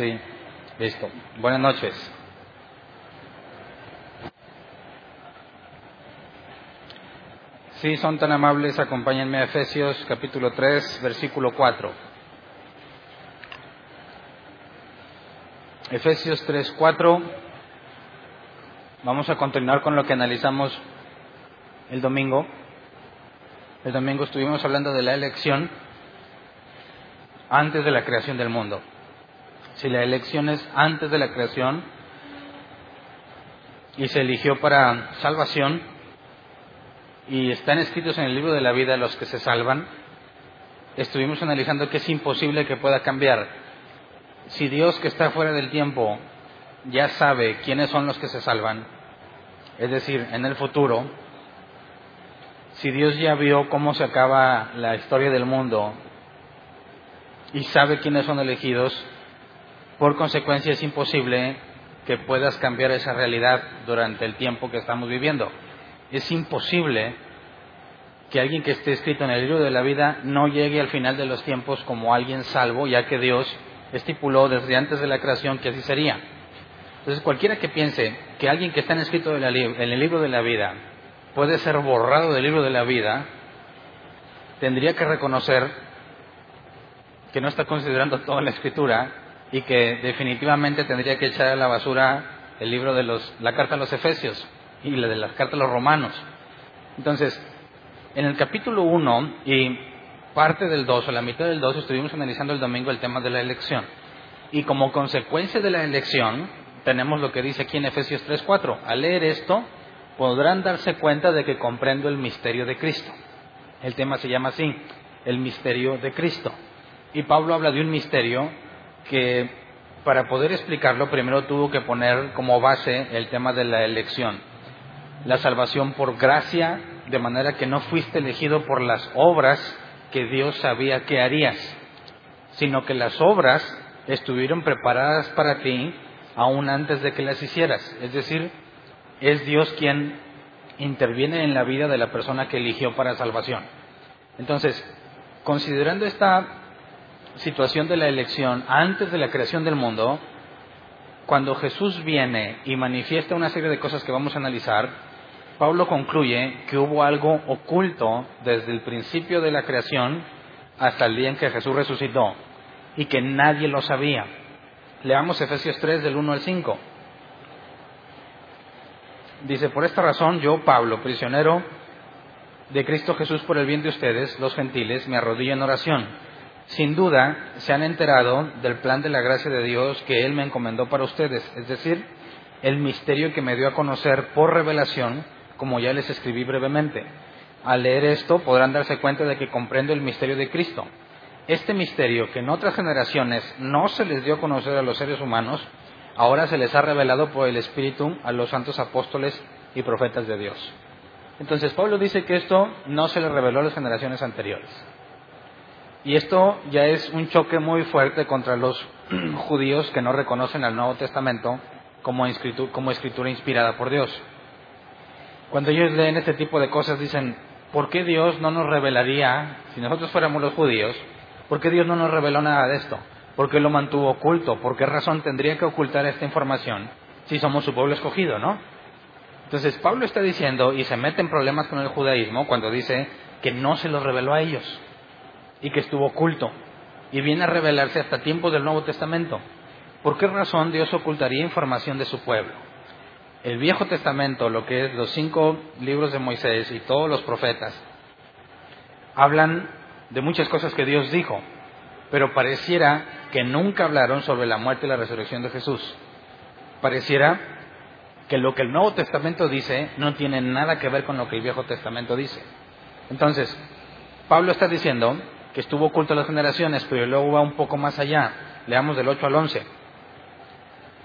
Sí, listo. Buenas noches. Si son tan amables, acompáñenme a Efesios capítulo 3, versículo 4. Efesios 3, 4. Vamos a continuar con lo que analizamos el domingo. El domingo estuvimos hablando de la elección antes de la creación del mundo si la elección es antes de la creación y se eligió para salvación y están escritos en el libro de la vida los que se salvan, estuvimos analizando que es imposible que pueda cambiar. Si Dios que está fuera del tiempo ya sabe quiénes son los que se salvan, es decir, en el futuro, si Dios ya vio cómo se acaba la historia del mundo y sabe quiénes son elegidos, por consecuencia es imposible que puedas cambiar esa realidad durante el tiempo que estamos viviendo. Es imposible que alguien que esté escrito en el libro de la vida no llegue al final de los tiempos como alguien salvo, ya que Dios estipuló desde antes de la creación que así sería. Entonces, cualquiera que piense que alguien que está escrito en el libro de la vida puede ser borrado del libro de la vida, tendría que reconocer que no está considerando toda la escritura y que definitivamente tendría que echar a la basura el libro de los, la carta a los Efesios y la de las cartas a los Romanos. Entonces, en el capítulo 1 y parte del 2 o la mitad del 2 estuvimos analizando el domingo el tema de la elección. Y como consecuencia de la elección, tenemos lo que dice aquí en Efesios 3:4. Al leer esto, podrán darse cuenta de que comprendo el misterio de Cristo. El tema se llama así, el misterio de Cristo. Y Pablo habla de un misterio que para poder explicarlo primero tuvo que poner como base el tema de la elección. La salvación por gracia, de manera que no fuiste elegido por las obras que Dios sabía que harías, sino que las obras estuvieron preparadas para ti aún antes de que las hicieras. Es decir, es Dios quien interviene en la vida de la persona que eligió para salvación. Entonces, considerando esta situación de la elección antes de la creación del mundo, cuando Jesús viene y manifiesta una serie de cosas que vamos a analizar, Pablo concluye que hubo algo oculto desde el principio de la creación hasta el día en que Jesús resucitó y que nadie lo sabía. Leamos Efesios 3 del 1 al 5. Dice, por esta razón yo, Pablo, prisionero de Cristo Jesús por el bien de ustedes, los gentiles, me arrodillo en oración sin duda se han enterado del plan de la gracia de Dios que Él me encomendó para ustedes, es decir, el misterio que me dio a conocer por revelación, como ya les escribí brevemente. Al leer esto podrán darse cuenta de que comprendo el misterio de Cristo. Este misterio que en otras generaciones no se les dio a conocer a los seres humanos, ahora se les ha revelado por el Espíritu a los santos apóstoles y profetas de Dios. Entonces Pablo dice que esto no se le reveló a las generaciones anteriores. Y esto ya es un choque muy fuerte contra los judíos que no reconocen al Nuevo Testamento como, escritura, inspirada por Dios. Cuando ellos leen este tipo de cosas dicen, ¿por qué Dios no nos revelaría, si nosotros fuéramos los judíos, ¿por qué Dios no nos reveló nada de esto? ¿Por qué lo mantuvo oculto? ¿Por qué razón tendría que ocultar esta información si somos su pueblo escogido, no? Entonces Pablo está diciendo, y se mete en problemas con el judaísmo cuando dice que no se lo reveló a ellos y que estuvo oculto y viene a revelarse hasta tiempos del Nuevo Testamento. ¿Por qué razón Dios ocultaría información de su pueblo? El Viejo Testamento, lo que es los cinco libros de Moisés y todos los profetas, hablan de muchas cosas que Dios dijo, pero pareciera que nunca hablaron sobre la muerte y la resurrección de Jesús. Pareciera que lo que el Nuevo Testamento dice no tiene nada que ver con lo que el Viejo Testamento dice. Entonces, Pablo está diciendo que estuvo oculto a las generaciones, pero luego va un poco más allá. Leamos del 8 al 11.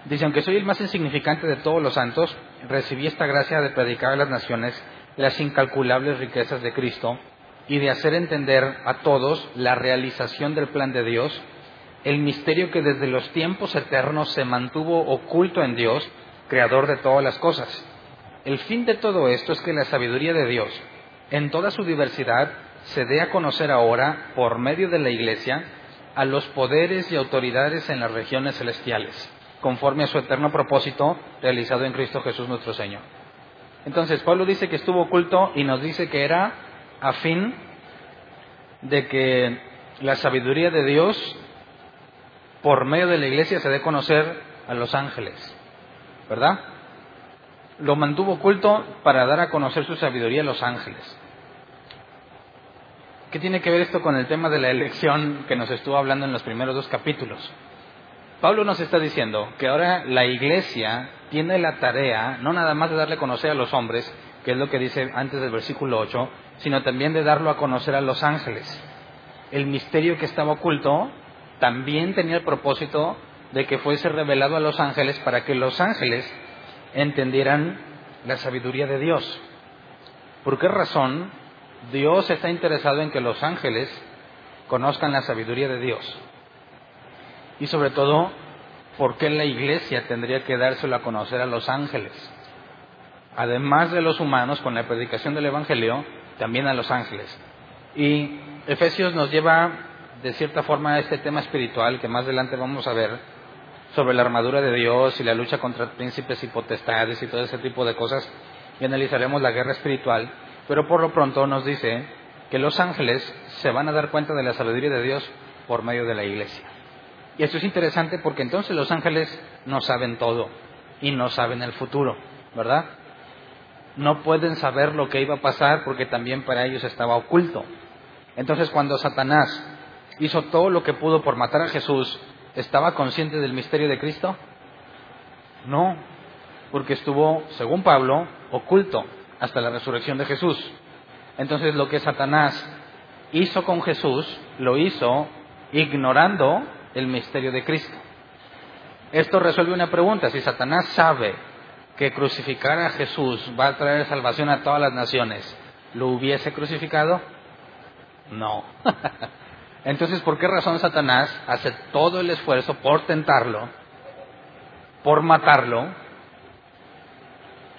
Dice, aunque soy el más insignificante de todos los santos, recibí esta gracia de predicar a las naciones las incalculables riquezas de Cristo y de hacer entender a todos la realización del plan de Dios, el misterio que desde los tiempos eternos se mantuvo oculto en Dios, creador de todas las cosas. El fin de todo esto es que la sabiduría de Dios, en toda su diversidad, se dé a conocer ahora, por medio de la Iglesia, a los poderes y autoridades en las regiones celestiales, conforme a su eterno propósito realizado en Cristo Jesús nuestro Señor. Entonces, Pablo dice que estuvo oculto y nos dice que era a fin de que la sabiduría de Dios, por medio de la iglesia, se dé a conocer a los ángeles. ¿Verdad? Lo mantuvo oculto para dar a conocer su sabiduría a los ángeles. ¿Qué tiene que ver esto con el tema de la elección que nos estuvo hablando en los primeros dos capítulos? Pablo nos está diciendo que ahora la iglesia tiene la tarea no nada más de darle a conocer a los hombres, que es lo que dice antes del versículo 8, sino también de darlo a conocer a los ángeles. El misterio que estaba oculto también tenía el propósito de que fuese revelado a los ángeles para que los ángeles entendieran la sabiduría de Dios. ¿Por qué razón Dios está interesado en que los ángeles conozcan la sabiduría de Dios? Y sobre todo, ¿por qué la iglesia tendría que dárselo a conocer a los ángeles? Además de los humanos, con la predicación del Evangelio, también a los ángeles. Y Efesios nos lleva, de cierta forma, a este tema espiritual que más adelante vamos a ver, sobre la armadura de Dios y la lucha contra príncipes y potestades y todo ese tipo de cosas, y analizaremos la guerra espiritual, pero por lo pronto nos dice que los ángeles se van a dar cuenta de la sabiduría de Dios por medio de la iglesia. Y esto es interesante porque entonces los ángeles no saben todo y no saben el futuro, ¿verdad? No pueden saber lo que iba a pasar porque también para ellos estaba oculto. Entonces cuando Satanás hizo todo lo que pudo por matar a Jesús, ¿estaba consciente del misterio de Cristo? No, porque estuvo, según Pablo, oculto hasta la resurrección de Jesús. Entonces lo que Satanás hizo con Jesús, lo hizo ignorando el misterio de Cristo. Esto resuelve una pregunta. Si Satanás sabe que crucificar a Jesús va a traer salvación a todas las naciones, ¿lo hubiese crucificado? No. Entonces, ¿por qué razón Satanás hace todo el esfuerzo por tentarlo, por matarlo?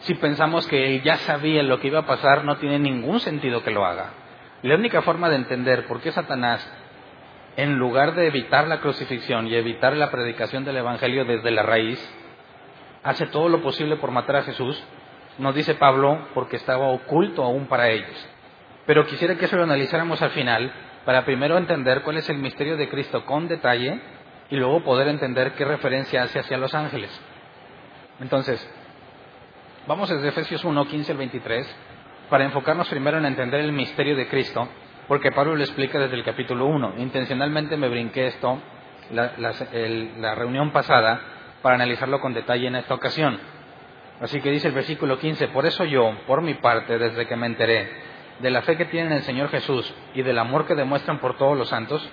Si pensamos que él ya sabía lo que iba a pasar, no tiene ningún sentido que lo haga. La única forma de entender por qué Satanás en lugar de evitar la crucifixión y evitar la predicación del Evangelio desde la raíz, hace todo lo posible por matar a Jesús, nos dice Pablo, porque estaba oculto aún para ellos. Pero quisiera que eso lo analizáramos al final, para primero entender cuál es el misterio de Cristo con detalle y luego poder entender qué referencia hace hacia los ángeles. Entonces, vamos desde Efesios 1, 15 al 23, para enfocarnos primero en entender el misterio de Cristo porque Pablo lo explica desde el capítulo 1. Intencionalmente me brinqué esto, la, reunión pasada, para analizarlo con detalle en esta ocasión. Así que dice el versículo 15, por eso yo, por mi parte, desde que me enteré de la fe que tienen en el Señor Jesús y del amor que demuestran por todos los santos,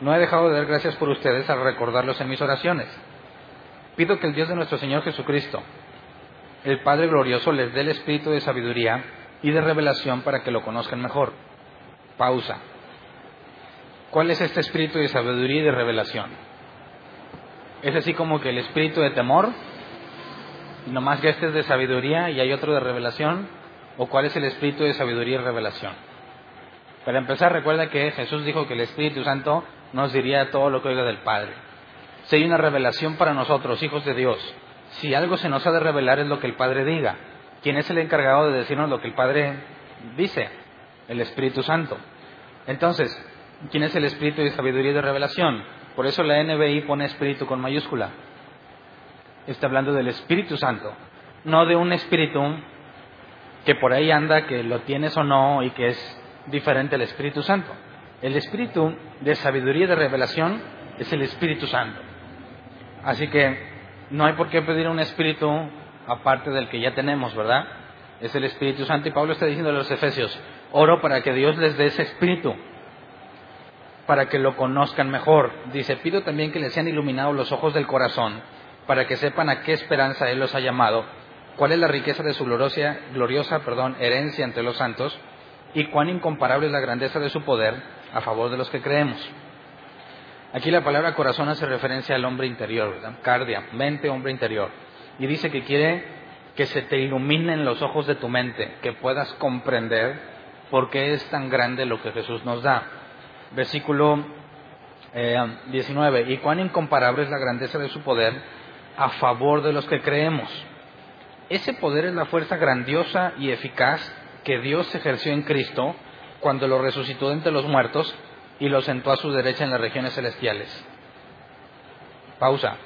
no he dejado de dar gracias por ustedes al recordarlos en mis oraciones. Pido que el Dios de nuestro Señor Jesucristo, el Padre glorioso, les dé el espíritu de sabiduría y de revelación para que lo conozcan mejor Pausa. ¿Cuál es este espíritu de sabiduría y de revelación? ¿Es así como que el espíritu de temor? ¿Y nomás que este es de sabiduría y hay otro de revelación? ¿O cuál es el espíritu de sabiduría y revelación? Para empezar, recuerda que Jesús dijo que el Espíritu Santo nos diría todo lo que oiga del Padre. Si hay una revelación para nosotros, hijos de Dios, si algo se nos ha de revelar es lo que el Padre diga. ¿Quién es el encargado de decirnos lo que el Padre dice? el Espíritu Santo. Entonces, ¿quién es el Espíritu de sabiduría y de revelación? Por eso la NBI pone Espíritu con mayúscula. Está hablando del Espíritu Santo, no de un Espíritu que por ahí anda, que lo tienes o no y que es diferente al Espíritu Santo. El Espíritu de sabiduría y de revelación es el Espíritu Santo. Así que no hay por qué pedir un Espíritu aparte del que ya tenemos, ¿verdad? Es el Espíritu Santo y Pablo está diciendo a los Efesios, oro para que Dios les dé ese Espíritu, para que lo conozcan mejor. Dice, pido también que les sean iluminados los ojos del corazón, para que sepan a qué esperanza Él los ha llamado, cuál es la riqueza de su gloriosa, gloriosa perdón, herencia entre los santos, y cuán incomparable es la grandeza de su poder a favor de los que creemos. Aquí la palabra corazón hace referencia al hombre interior, cardia, mente, hombre interior. Y dice que quiere que se te iluminen los ojos de tu mente, que puedas comprender por qué es tan grande lo que Jesús nos da. Versículo 19. Eh, y cuán incomparable es la grandeza de su poder a favor de los que creemos. Ese poder es la fuerza grandiosa y eficaz que Dios ejerció en Cristo cuando lo resucitó entre los muertos y lo sentó a su derecha en las regiones celestiales. Pausa.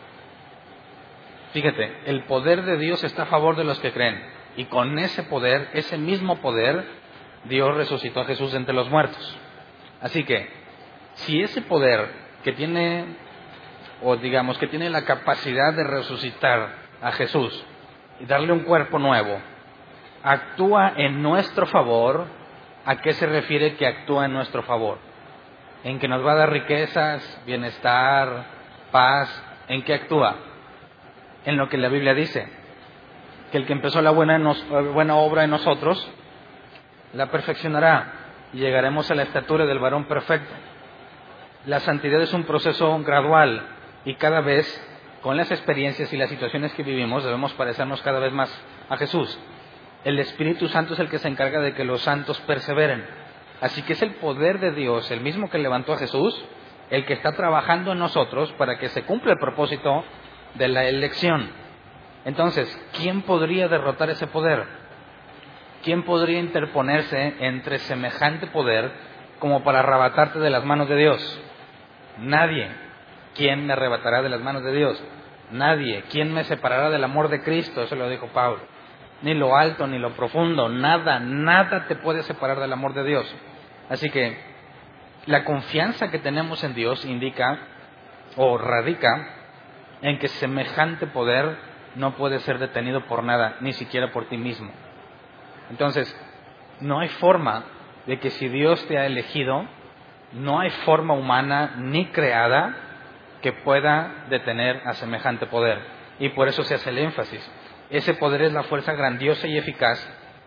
Fíjate, el poder de Dios está a favor de los que creen. Y con ese poder, ese mismo poder, Dios resucitó a Jesús entre los muertos. Así que, si ese poder que tiene, o digamos que tiene la capacidad de resucitar a Jesús y darle un cuerpo nuevo, actúa en nuestro favor, ¿a qué se refiere que actúa en nuestro favor? En que nos va a dar riquezas, bienestar, paz, ¿en qué actúa? En lo que la Biblia dice, que el que empezó la buena, buena obra en nosotros, la perfeccionará y llegaremos a la estatura del varón perfecto. La santidad es un proceso gradual y cada vez, con las experiencias y las situaciones que vivimos, debemos parecernos cada vez más a Jesús. El Espíritu Santo es el que se encarga de que los santos perseveren. Así que es el poder de Dios, el mismo que levantó a Jesús, el que está trabajando en nosotros para que se cumpla el propósito de la elección. Entonces, ¿quién podría derrotar ese poder? ¿Quién podría interponerse entre semejante poder como para arrebatarte de las manos de Dios? Nadie. ¿Quién me arrebatará de las manos de Dios? Nadie. ¿Quién me separará del amor de Cristo? Eso lo dijo Pablo. Ni lo alto, ni lo profundo, nada, nada te puede separar del amor de Dios. Así que la confianza que tenemos en Dios indica o radica en que semejante poder no puede ser detenido por nada, ni siquiera por ti mismo. Entonces, no hay forma de que si Dios te ha elegido, no hay forma humana ni creada que pueda detener a semejante poder. Y por eso se hace el énfasis. Ese poder es la fuerza grandiosa y eficaz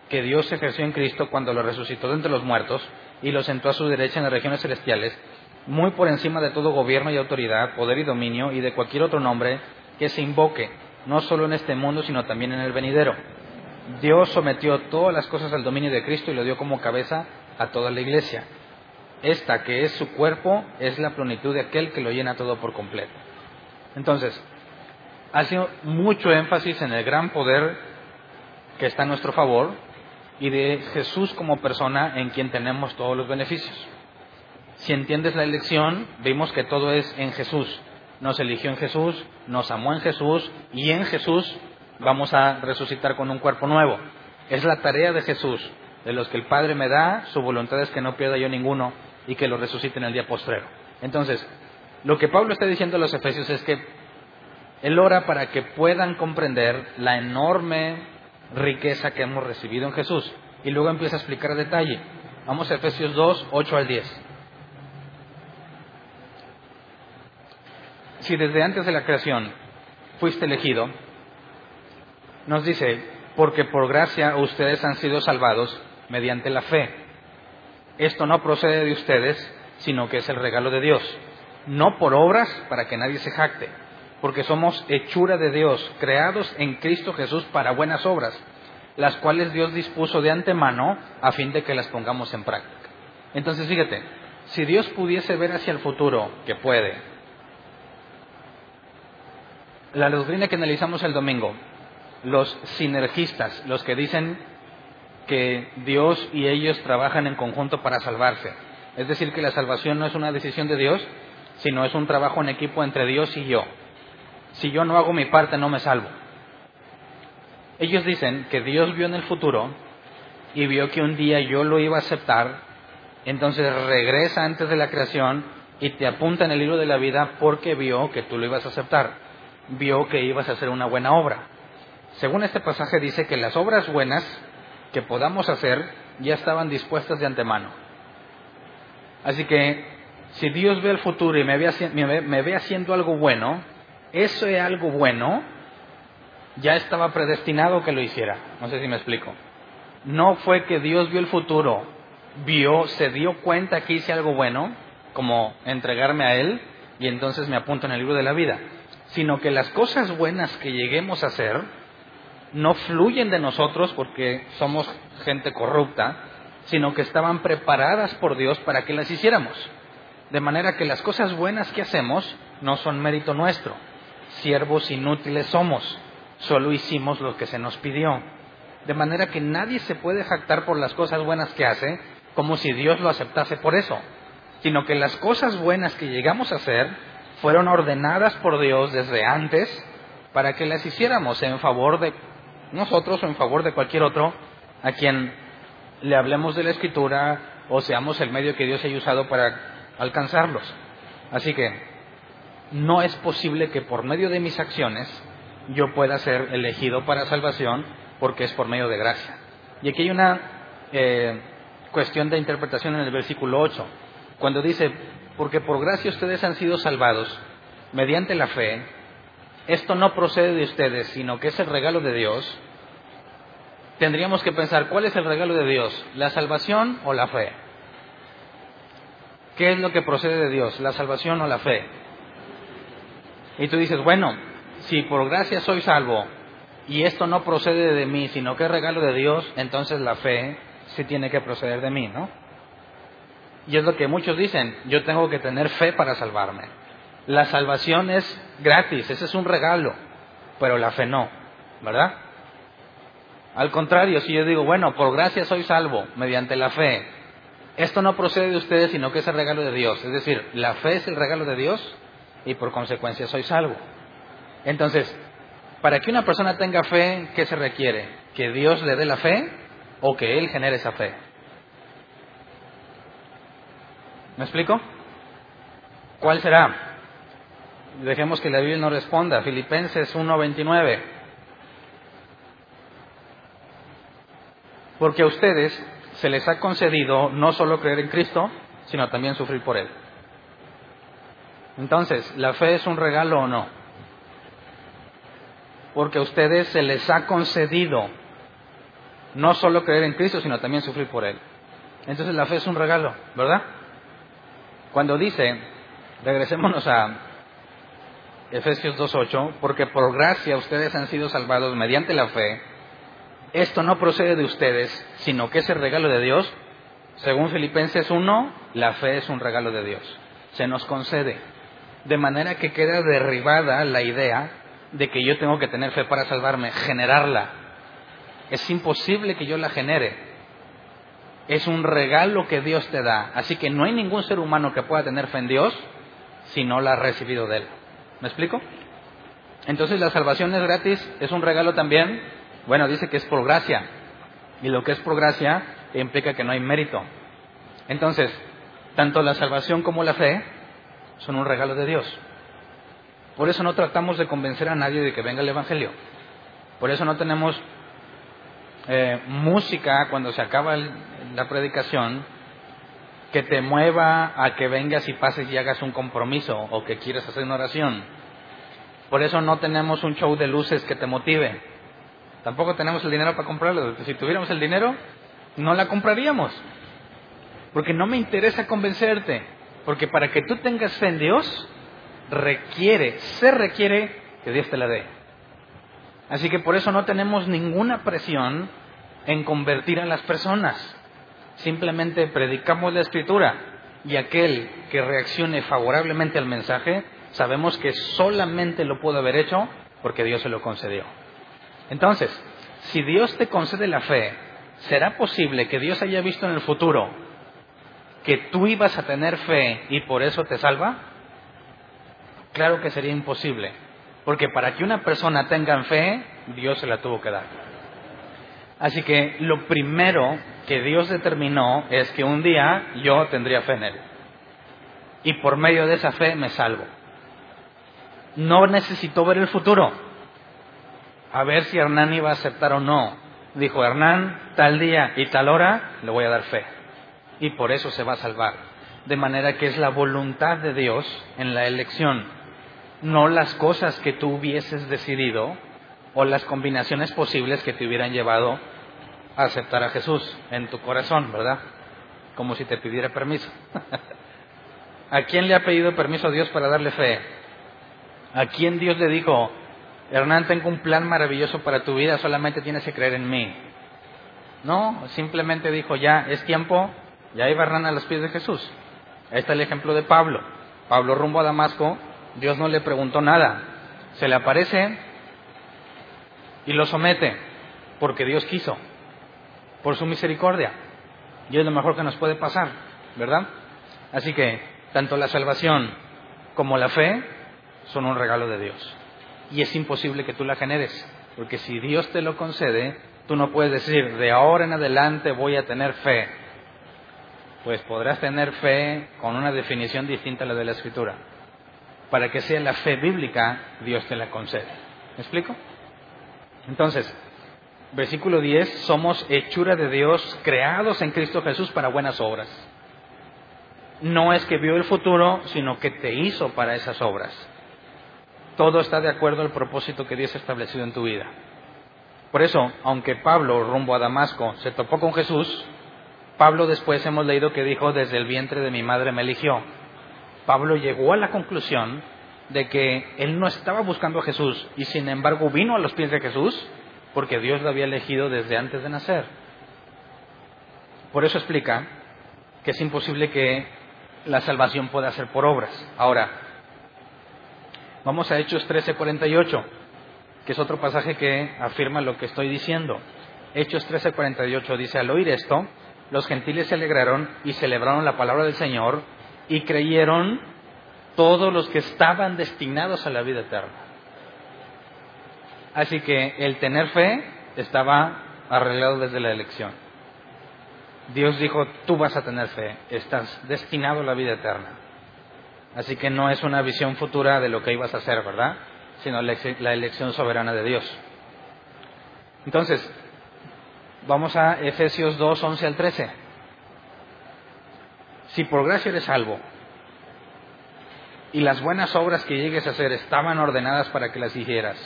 que Dios ejerció en Cristo cuando lo resucitó de entre los muertos y lo sentó a su derecha en las regiones celestiales, muy por encima de todo gobierno y autoridad, poder y dominio y de cualquier otro nombre que se invoque, no solo en este mundo, sino también en el venidero. Dios sometió todas las cosas al dominio de Cristo y lo dio como cabeza a toda la iglesia. Esta que es su cuerpo es la plenitud de aquel que lo llena todo por completo. Entonces, ha sido mucho énfasis en el gran poder que está a nuestro favor y de Jesús como persona en quien tenemos todos los beneficios. Si entiendes la elección, vimos que todo es en Jesús. Nos eligió en Jesús, nos amó en Jesús y en Jesús vamos a resucitar con un cuerpo nuevo. Es la tarea de Jesús, de los que el Padre me da, su voluntad es que no pierda yo ninguno y que lo resucite en el día postrero. Entonces, lo que Pablo está diciendo a los Efesios es que él ora para que puedan comprender la enorme riqueza que hemos recibido en Jesús. Y luego empieza a explicar detalle. Vamos a Efesios 2, 8 al 10. Si desde antes de la creación fuiste elegido, nos dice, porque por gracia ustedes han sido salvados mediante la fe. Esto no procede de ustedes, sino que es el regalo de Dios, no por obras para que nadie se jacte, porque somos hechura de Dios, creados en Cristo Jesús para buenas obras, las cuales Dios dispuso de antemano a fin de que las pongamos en práctica. Entonces, fíjate, si Dios pudiese ver hacia el futuro, que puede, la doctrina que analizamos el domingo, los sinergistas, los que dicen que Dios y ellos trabajan en conjunto para salvarse. Es decir, que la salvación no es una decisión de Dios, sino es un trabajo en equipo entre Dios y yo. Si yo no hago mi parte, no me salvo. Ellos dicen que Dios vio en el futuro y vio que un día yo lo iba a aceptar, entonces regresa antes de la creación y te apunta en el libro de la vida porque vio que tú lo ibas a aceptar, vio que ibas a hacer una buena obra. Según este pasaje dice que las obras buenas que podamos hacer ya estaban dispuestas de antemano. Así que si Dios ve el futuro y me ve, haciendo algo bueno, eso es algo bueno ya estaba predestinado que lo hiciera. No sé si me explico. No fue que Dios vio el futuro, vio, se dio cuenta que hice algo bueno, como entregarme a Él, y entonces me apunto en el libro de la vida, sino que las cosas buenas que lleguemos a hacer no fluyen de nosotros porque somos gente corrupta, sino que estaban preparadas por Dios para que las hiciéramos. De manera que las cosas buenas que hacemos no son mérito nuestro. Siervos inútiles somos. Solo hicimos lo que se nos pidió. De manera que nadie se puede jactar por las cosas buenas que hace como si Dios lo aceptase por eso. Sino que las cosas buenas que llegamos a hacer fueron ordenadas por Dios desde antes para que las hiciéramos en favor de nosotros o en favor de cualquier otro a quien le hablemos de la escritura o seamos el medio que Dios haya usado para alcanzarlos. Así que no es posible que por medio de mis acciones yo pueda ser elegido para salvación porque es por medio de gracia. Y aquí hay una eh, cuestión de interpretación en el versículo 8, cuando dice, porque por gracia ustedes han sido salvados mediante la fe, esto no procede de ustedes, sino que es el regalo de Dios, tendríamos que pensar, ¿cuál es el regalo de Dios? ¿La salvación o la fe? ¿Qué es lo que procede de Dios? ¿La salvación o la fe? Y tú dices, bueno, si por gracia soy salvo y esto no procede de mí, sino que es regalo de Dios, entonces la fe sí tiene que proceder de mí, ¿no? Y es lo que muchos dicen, yo tengo que tener fe para salvarme. La salvación es gratis, ese es un regalo, pero la fe no, ¿verdad? Al contrario, si yo digo, bueno, por gracia soy salvo mediante la fe, esto no procede de ustedes, sino que es el regalo de Dios. Es decir, la fe es el regalo de Dios y por consecuencia soy salvo. Entonces, para que una persona tenga fe, ¿qué se requiere? ¿Que Dios le dé la fe o que Él genere esa fe? ¿Me explico? ¿Cuál será? Dejemos que la Biblia nos responda. Filipenses 1:29. Porque a ustedes se les ha concedido no solo creer en Cristo, sino también sufrir por Él. Entonces, ¿la fe es un regalo o no? Porque a ustedes se les ha concedido no solo creer en Cristo, sino también sufrir por Él. Entonces la fe es un regalo, ¿verdad? Cuando dice, regresémonos a Efesios 2.8, porque por gracia ustedes han sido salvados mediante la fe, esto no procede de ustedes, sino que es el regalo de Dios. Según Filipenses 1, la fe es un regalo de Dios. Se nos concede. De manera que queda derribada la idea de que yo tengo que tener fe para salvarme, generarla. Es imposible que yo la genere. Es un regalo que Dios te da. Así que no hay ningún ser humano que pueda tener fe en Dios si no la ha recibido de Él. ¿Me explico? Entonces la salvación es gratis, es un regalo también, bueno, dice que es por gracia. Y lo que es por gracia implica que no hay mérito. Entonces, tanto la salvación como la fe son un regalo de Dios. Por eso no tratamos de convencer a nadie de que venga el Evangelio. Por eso no tenemos eh, música cuando se acaba la predicación que te mueva a que vengas y pases y hagas un compromiso o que quieras hacer una oración. Por eso no tenemos un show de luces que te motive. Tampoco tenemos el dinero para comprarlo. Si tuviéramos el dinero, no la compraríamos. Porque no me interesa convencerte. Porque para que tú tengas fe en Dios, requiere, se requiere que Dios te la dé. Así que por eso no tenemos ninguna presión en convertir a las personas. Simplemente predicamos la escritura y aquel que reaccione favorablemente al mensaje, sabemos que solamente lo pudo haber hecho porque Dios se lo concedió. Entonces, si Dios te concede la fe, ¿será posible que Dios haya visto en el futuro que tú ibas a tener fe y por eso te salva? Claro que sería imposible, porque para que una persona tenga fe, Dios se la tuvo que dar. Así que lo primero que Dios determinó es que un día yo tendría fe en Él. Y por medio de esa fe me salvo. No necesito ver el futuro a ver si Hernán iba a aceptar o no. Dijo, Hernán, tal día y tal hora le voy a dar fe. Y por eso se va a salvar. De manera que es la voluntad de Dios en la elección, no las cosas que tú hubieses decidido o las combinaciones posibles que te hubieran llevado a aceptar a Jesús en tu corazón, ¿verdad? Como si te pidiera permiso. ¿A quién le ha pedido permiso a Dios para darle fe? ¿A quién Dios le dijo, Hernán, tengo un plan maravilloso para tu vida, solamente tienes que creer en mí? No, simplemente dijo, ya, es tiempo, ya iba Hernán a los pies de Jesús. Ahí está el ejemplo de Pablo. Pablo rumbo a Damasco, Dios no le preguntó nada. Se le aparece y lo somete, porque Dios quiso, por su misericordia. Y es lo mejor que nos puede pasar, ¿verdad? Así que tanto la salvación como la fe son un regalo de Dios. Y es imposible que tú la generes, porque si Dios te lo concede, tú no puedes decir, de ahora en adelante voy a tener fe. Pues podrás tener fe con una definición distinta a la de la Escritura. Para que sea la fe bíblica, Dios te la concede. ¿Me explico? Entonces, versículo 10, somos hechura de Dios, creados en Cristo Jesús para buenas obras no es que vio el futuro, sino que te hizo para esas obras. Todo está de acuerdo al propósito que Dios ha establecido en tu vida. Por eso, aunque Pablo, rumbo a Damasco, se topó con Jesús, Pablo después hemos leído que dijo, desde el vientre de mi madre me eligió. Pablo llegó a la conclusión de que él no estaba buscando a Jesús y sin embargo vino a los pies de Jesús porque Dios lo había elegido desde antes de nacer. Por eso explica que es imposible que la salvación puede ser por obras. Ahora, vamos a Hechos 13:48, que es otro pasaje que afirma lo que estoy diciendo. Hechos 13:48 dice, al oír esto, los gentiles se alegraron y celebraron la palabra del Señor y creyeron todos los que estaban destinados a la vida eterna. Así que el tener fe estaba arreglado desde la elección. Dios dijo, tú vas a tener fe, estás destinado a la vida eterna. Así que no es una visión futura de lo que ibas a hacer, ¿verdad? Sino la elección soberana de Dios. Entonces, vamos a Efesios 2, 11 al 13. Si por gracia eres salvo y las buenas obras que llegues a hacer estaban ordenadas para que las hicieras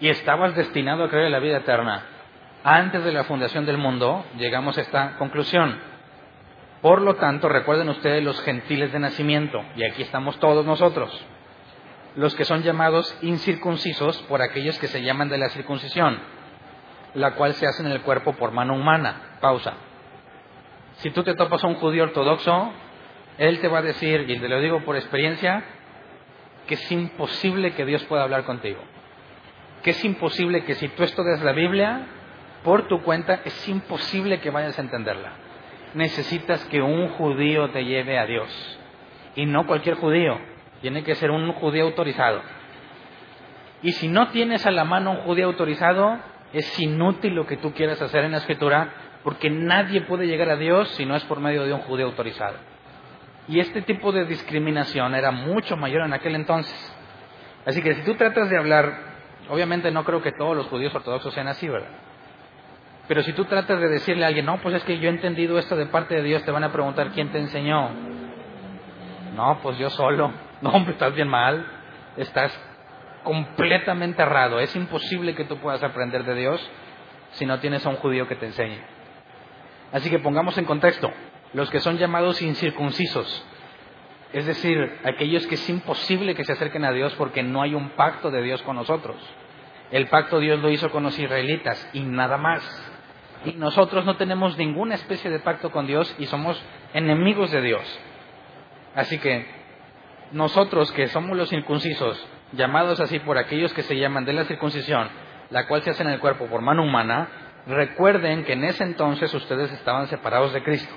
y estabas destinado a creer en la vida eterna, antes de la fundación del mundo, llegamos a esta conclusión. Por lo tanto, recuerden ustedes los gentiles de nacimiento, y aquí estamos todos nosotros, los que son llamados incircuncisos por aquellos que se llaman de la circuncisión, la cual se hace en el cuerpo por mano humana. Pausa. Si tú te topas a un judío ortodoxo, él te va a decir, y te lo digo por experiencia, que es imposible que Dios pueda hablar contigo. Que es imposible que si tú estudias la Biblia, por tu cuenta, es imposible que vayas a entenderla. Necesitas que un judío te lleve a Dios. Y no cualquier judío. Tiene que ser un judío autorizado. Y si no tienes a la mano un judío autorizado, es inútil lo que tú quieras hacer en la escritura, porque nadie puede llegar a Dios si no es por medio de un judío autorizado. Y este tipo de discriminación era mucho mayor en aquel entonces. Así que si tú tratas de hablar, obviamente no creo que todos los judíos ortodoxos sean así, ¿verdad? Pero si tú tratas de decirle a alguien, no, pues es que yo he entendido esto de parte de Dios, te van a preguntar quién te enseñó. No, pues yo solo. No, hombre, estás bien mal. Estás completamente errado. Es imposible que tú puedas aprender de Dios si no tienes a un judío que te enseñe. Así que pongamos en contexto, los que son llamados incircuncisos, es decir, aquellos que es imposible que se acerquen a Dios porque no hay un pacto de Dios con nosotros. El pacto Dios lo hizo con los israelitas y nada más. Y nosotros no tenemos ninguna especie de pacto con Dios y somos enemigos de Dios. Así que nosotros que somos los circuncisos, llamados así por aquellos que se llaman de la circuncisión, la cual se hace en el cuerpo por mano humana, recuerden que en ese entonces ustedes estaban separados de Cristo,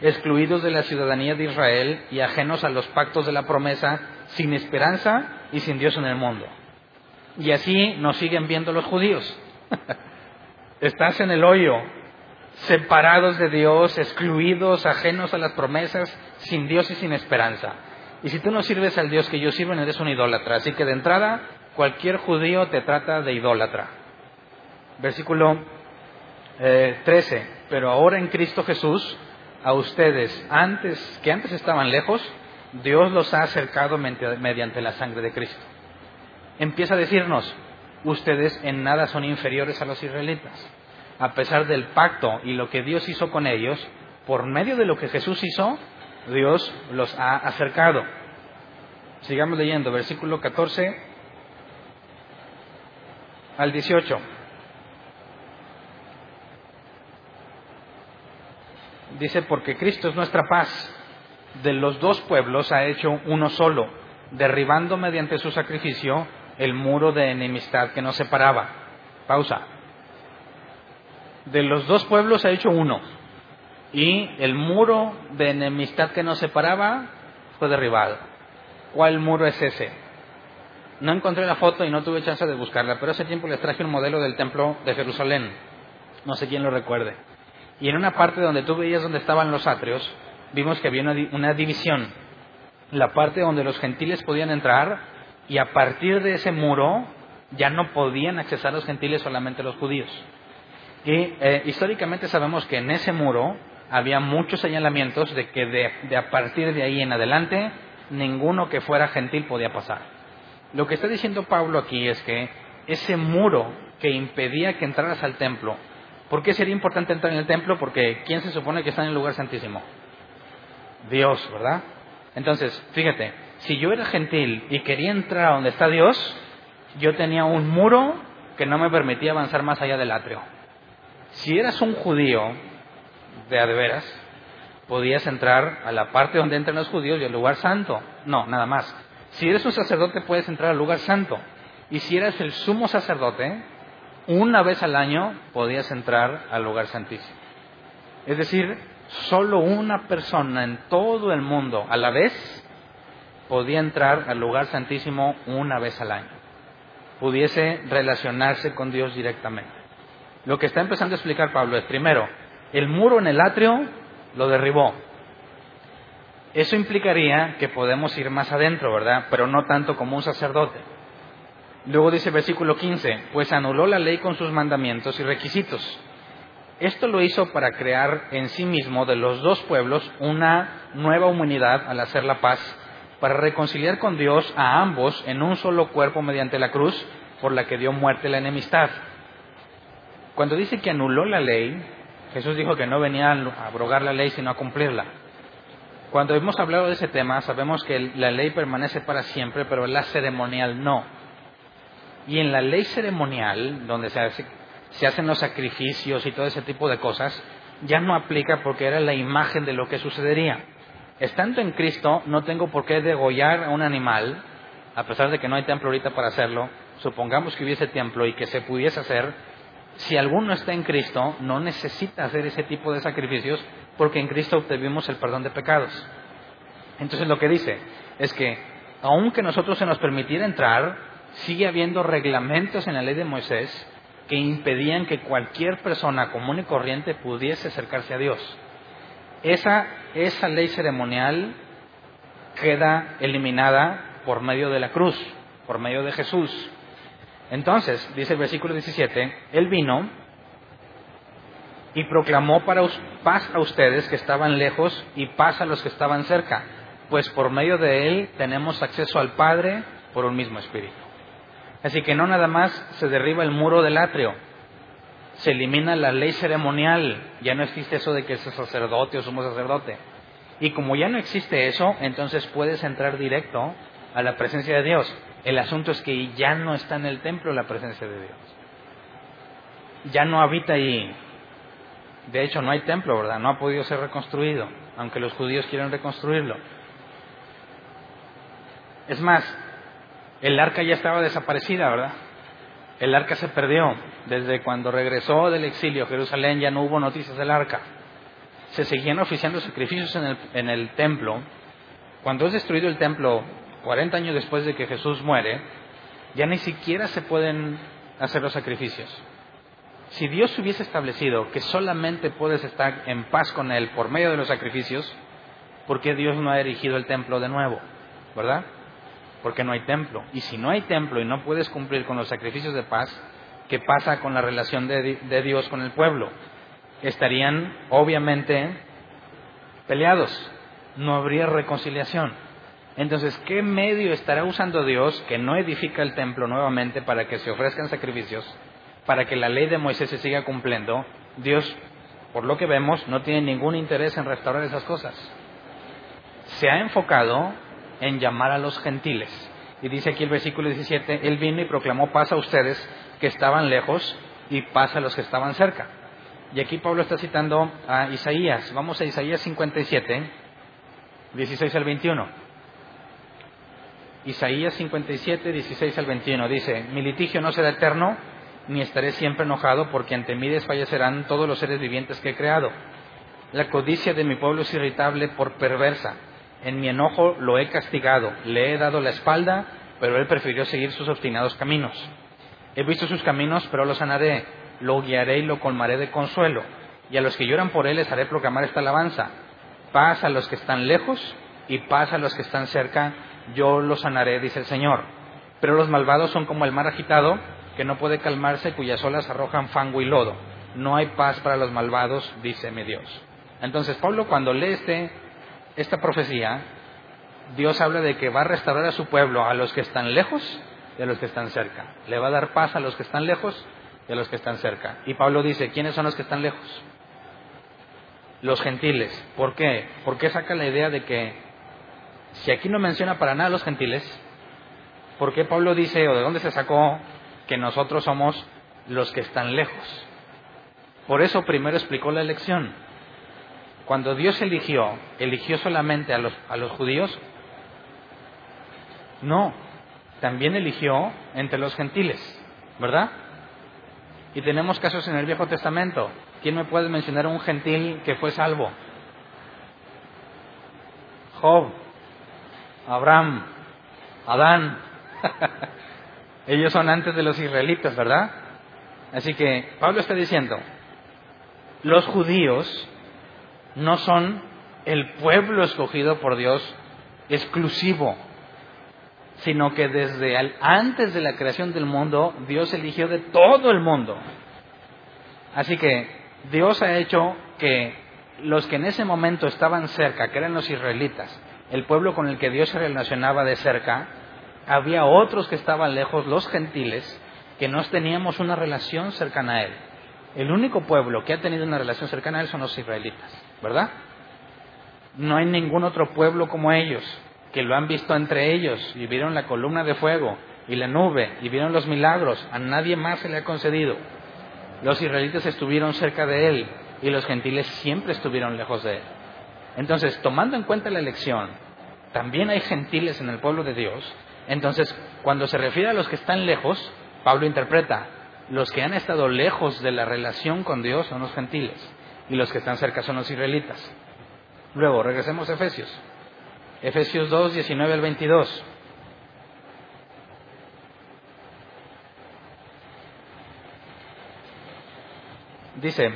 excluidos de la ciudadanía de Israel y ajenos a los pactos de la promesa, sin esperanza y sin Dios en el mundo. Y así nos siguen viendo los judíos. Estás en el hoyo, separados de Dios, excluidos, ajenos a las promesas, sin Dios y sin esperanza. Y si tú no sirves al Dios que yo sirvo, eres un idólatra. Así que de entrada, cualquier judío te trata de idólatra. Versículo 13. Eh, Pero ahora en Cristo Jesús, a ustedes, antes que antes estaban lejos, Dios los ha acercado mediante la sangre de Cristo. Empieza a decirnos, ustedes en nada son inferiores a los israelitas. A pesar del pacto y lo que Dios hizo con ellos, por medio de lo que Jesús hizo, Dios los ha acercado. Sigamos leyendo, versículo 14 al 18. Dice, porque Cristo es nuestra paz. De los dos pueblos ha hecho uno solo, derribando mediante su sacrificio el muro de enemistad que nos separaba. Pausa. De los dos pueblos ha hecho uno. Y el muro de enemistad que nos separaba fue derribado. ¿Cuál muro es ese? No encontré la foto y no tuve chance de buscarla, pero hace tiempo les traje un modelo del templo de Jerusalén. No sé quién lo recuerde. Y en una parte donde tú veías donde estaban los atrios, vimos que había una, una división. La parte donde los gentiles podían entrar y a partir de ese muro ya no podían accesar los gentiles, solamente los judíos. Y eh, históricamente sabemos que en ese muro había muchos señalamientos de que de, a partir de ahí en adelante ninguno que fuera gentil podía pasar. Lo que está diciendo Pablo aquí es que ese muro que impedía que entraras al templo, ¿por qué sería importante entrar en el templo? Porque ¿quién se supone que está en el lugar santísimo? Dios, ¿verdad? Entonces, fíjate, si yo era gentil y quería entrar a donde está Dios, yo tenía un muro que no me permitía avanzar más allá del atrio. Si eras un judío de veras, podías entrar a la parte donde entran los judíos y al lugar santo. No, nada más. Si eres un sacerdote puedes entrar al lugar santo. Y si eras el sumo sacerdote, una vez al año podías entrar al lugar santísimo. Es decir, solo una persona en todo el mundo a la vez podía entrar al lugar santísimo una vez al año. Pudiese relacionarse con Dios directamente. Lo que está empezando a explicar Pablo es, primero, el muro en el atrio lo derribó. Eso implicaría que podemos ir más adentro, ¿verdad? Pero no tanto como un sacerdote. Luego dice versículo 15, pues anuló la ley con sus mandamientos y requisitos. Esto lo hizo para crear en sí mismo de los dos pueblos una nueva humanidad al hacer la paz para reconciliar con Dios a ambos en un solo cuerpo mediante la cruz por la que dio muerte la enemistad. Cuando dice que anuló la ley, Jesús dijo que no venía a abrogar la ley sino a cumplirla. Cuando hemos hablado de ese tema, sabemos que la ley permanece para siempre, pero la ceremonial no. Y en la ley ceremonial, donde se, se hacen los sacrificios y todo ese tipo de cosas, ya no aplica porque era la imagen de lo que sucedería estando en Cristo, no tengo por qué degollar a un animal, a pesar de que no hay templo ahorita para hacerlo. Supongamos que hubiese templo y que se pudiese hacer. Si alguno está en Cristo, no necesita hacer ese tipo de sacrificios porque en Cristo obtuvimos el perdón de pecados. Entonces lo que dice es que, aunque nosotros se nos permitiera entrar, sigue habiendo reglamentos en la ley de Moisés que impedían que cualquier persona común y corriente pudiese acercarse a Dios. Esa, esa ley ceremonial queda eliminada por medio de la cruz, por medio de Jesús. Entonces, dice el versículo 17, Él vino y proclamó para paz a ustedes que estaban lejos y paz a los que estaban cerca, pues por medio de Él tenemos acceso al Padre por un mismo Espíritu. Así que no nada más se derriba el muro del atrio, se elimina la ley ceremonial, ya no existe eso de que es sacerdote o sumo sacerdote. Y como ya no existe eso, entonces puedes entrar directo a la presencia de Dios. El asunto es que ya no está en el templo la presencia de Dios. Ya no habita ahí. De hecho, no hay templo, ¿verdad? No ha podido ser reconstruido, aunque los judíos quieren reconstruirlo. Es más, el arca ya estaba desaparecida, ¿verdad? El arca se perdió. Desde cuando regresó del exilio Jerusalén ya no hubo noticias del arca. Se seguían oficiando sacrificios en el, en el templo. Cuando es destruido el templo 40 años después de que Jesús muere, ya ni siquiera se pueden hacer los sacrificios. Si Dios hubiese establecido que solamente puedes estar en paz con Él por medio de los sacrificios, ¿por qué Dios no ha erigido el templo de nuevo? ¿Verdad? porque no hay templo. Y si no hay templo y no puedes cumplir con los sacrificios de paz, ¿qué pasa con la relación de, Dios con el pueblo? Estarían obviamente peleados, no habría reconciliación. Entonces, ¿qué medio estará usando Dios que no edifica el templo nuevamente para que se ofrezcan sacrificios, para que la ley de Moisés se siga cumpliendo? Dios, por lo que vemos, no tiene ningún interés en restaurar esas cosas. Se ha enfocado en llamar a los gentiles. Y dice aquí el versículo 17, Él vino y proclamó paz a ustedes que estaban lejos y paz a los que estaban cerca. Y aquí Pablo está citando a Isaías. Vamos a Isaías 57, 16 al 21. Isaías 57, 16 al 21 dice, mi litigio no será eterno, ni estaré siempre enojado, porque ante mí desfallecerán todos los seres vivientes que he creado. La codicia de mi pueblo es irritable por perversa en mi enojo lo he castigado, le he dado la espalda, pero él prefirió seguir sus obstinados caminos. He visto sus caminos, pero lo sanaré, lo guiaré y lo colmaré de consuelo. Y a los que lloran por él les haré proclamar esta alabanza. Paz a los que están lejos y paz a los que están cerca, yo los sanaré, dice el Señor. Pero los malvados son como el mar agitado, que no puede calmarse, cuyas olas arrojan fango y lodo. No hay paz para los malvados, dice mi Dios. Entonces Pablo cuando lee este esta profecía, Dios habla de que va a restaurar a su pueblo, a los que están lejos y a los que están cerca. Le va a dar paz a los que están lejos y a los que están cerca. Y Pablo dice, ¿quiénes son los que están lejos? Los gentiles. ¿Por qué? ¿Por qué saca la idea de que si aquí no menciona para nada a los gentiles, ¿por qué Pablo dice o de dónde se sacó que nosotros somos los que están lejos? Por eso primero explicó la elección cuando Dios eligió, eligió solamente a los, a los judíos, no, también eligió entre los gentiles, ¿verdad? Y tenemos casos en el Viejo Testamento. ¿Quién me puede mencionar un gentil que fue salvo? Job, Abraham, Adán. Ellos son antes de los israelitas, ¿verdad? Así que Pablo está diciendo, los judíos no son el pueblo escogido por Dios exclusivo, sino que desde antes de la creación del mundo, Dios eligió de todo el mundo. Así que Dios ha hecho que los que en ese momento estaban cerca, que eran los israelitas, el pueblo con el que Dios se relacionaba de cerca, había otros que estaban lejos, los gentiles, que no teníamos una relación cercana a Él. El único pueblo que ha tenido una relación cercana a Él son los israelitas. ¿verdad? No hay ningún otro pueblo como ellos, que lo han visto entre ellos y vieron la columna de fuego y la nube y vieron los milagros. A nadie más se le ha concedido. Los israelitas estuvieron cerca de él y los gentiles siempre estuvieron lejos de él. Entonces, tomando en cuenta la elección, también hay gentiles en el pueblo de Dios. Entonces, cuando se refiere a los que están lejos, Pablo interpreta, los que han estado lejos de la relación con Dios son los gentiles y los que están cerca son los israelitas. Luego, regresemos a Efesios. Efesios 2, 19 al 22. Dice,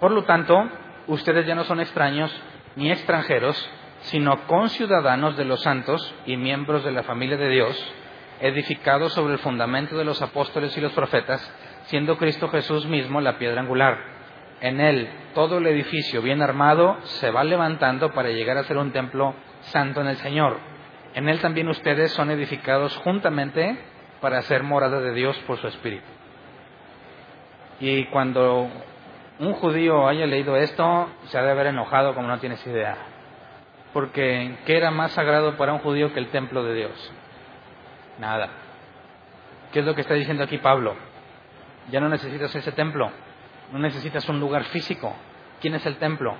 por lo tanto, ustedes ya no son extraños ni extranjeros, sino conciudadanos de los santos y miembros de la familia de Dios, edificados sobre el fundamento de los apóstoles y los profetas, siendo Cristo Jesús mismo la piedra angular en él todo el edificio bien armado se va levantando para llegar a ser un templo santo en el Señor. En él también ustedes son edificados juntamente para ser morada de Dios por su Espíritu. Y cuando un judío haya leído esto, se ha de haber enojado como no tienes idea. Porque ¿qué era más sagrado para un judío que el templo de Dios? Nada. ¿Qué es lo que está diciendo aquí Pablo? Ya no necesitas ese templo no necesitas un lugar físico. ¿Quién es el templo?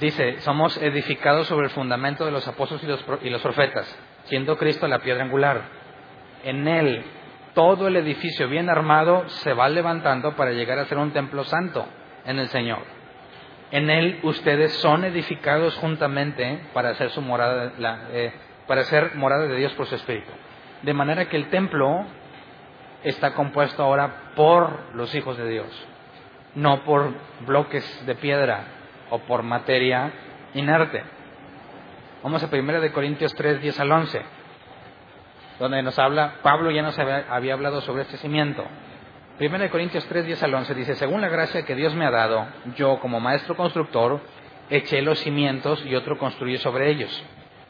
Dice, somos edificados sobre el fundamento de los apóstoles y los, y los profetas, siendo Cristo la piedra angular. En Él, todo el edificio bien armado se va levantando para llegar a ser un templo santo en el Señor. En Él ustedes son edificados juntamente para hacer su morada, eh, para ser morada de Dios por su Espíritu. De manera que el templo está compuesto ahora por los hijos de Dios, no por bloques de piedra o por materia inerte. Vamos a 1 de Corintios 3, 10 al 11. Donde nos habla, Pablo ya nos había, hablado sobre este cimiento. 1 Corintios 3, 10 al 11 dice, según la gracia que Dios me ha dado, yo como maestro constructor eché los cimientos y otro construye sobre ellos.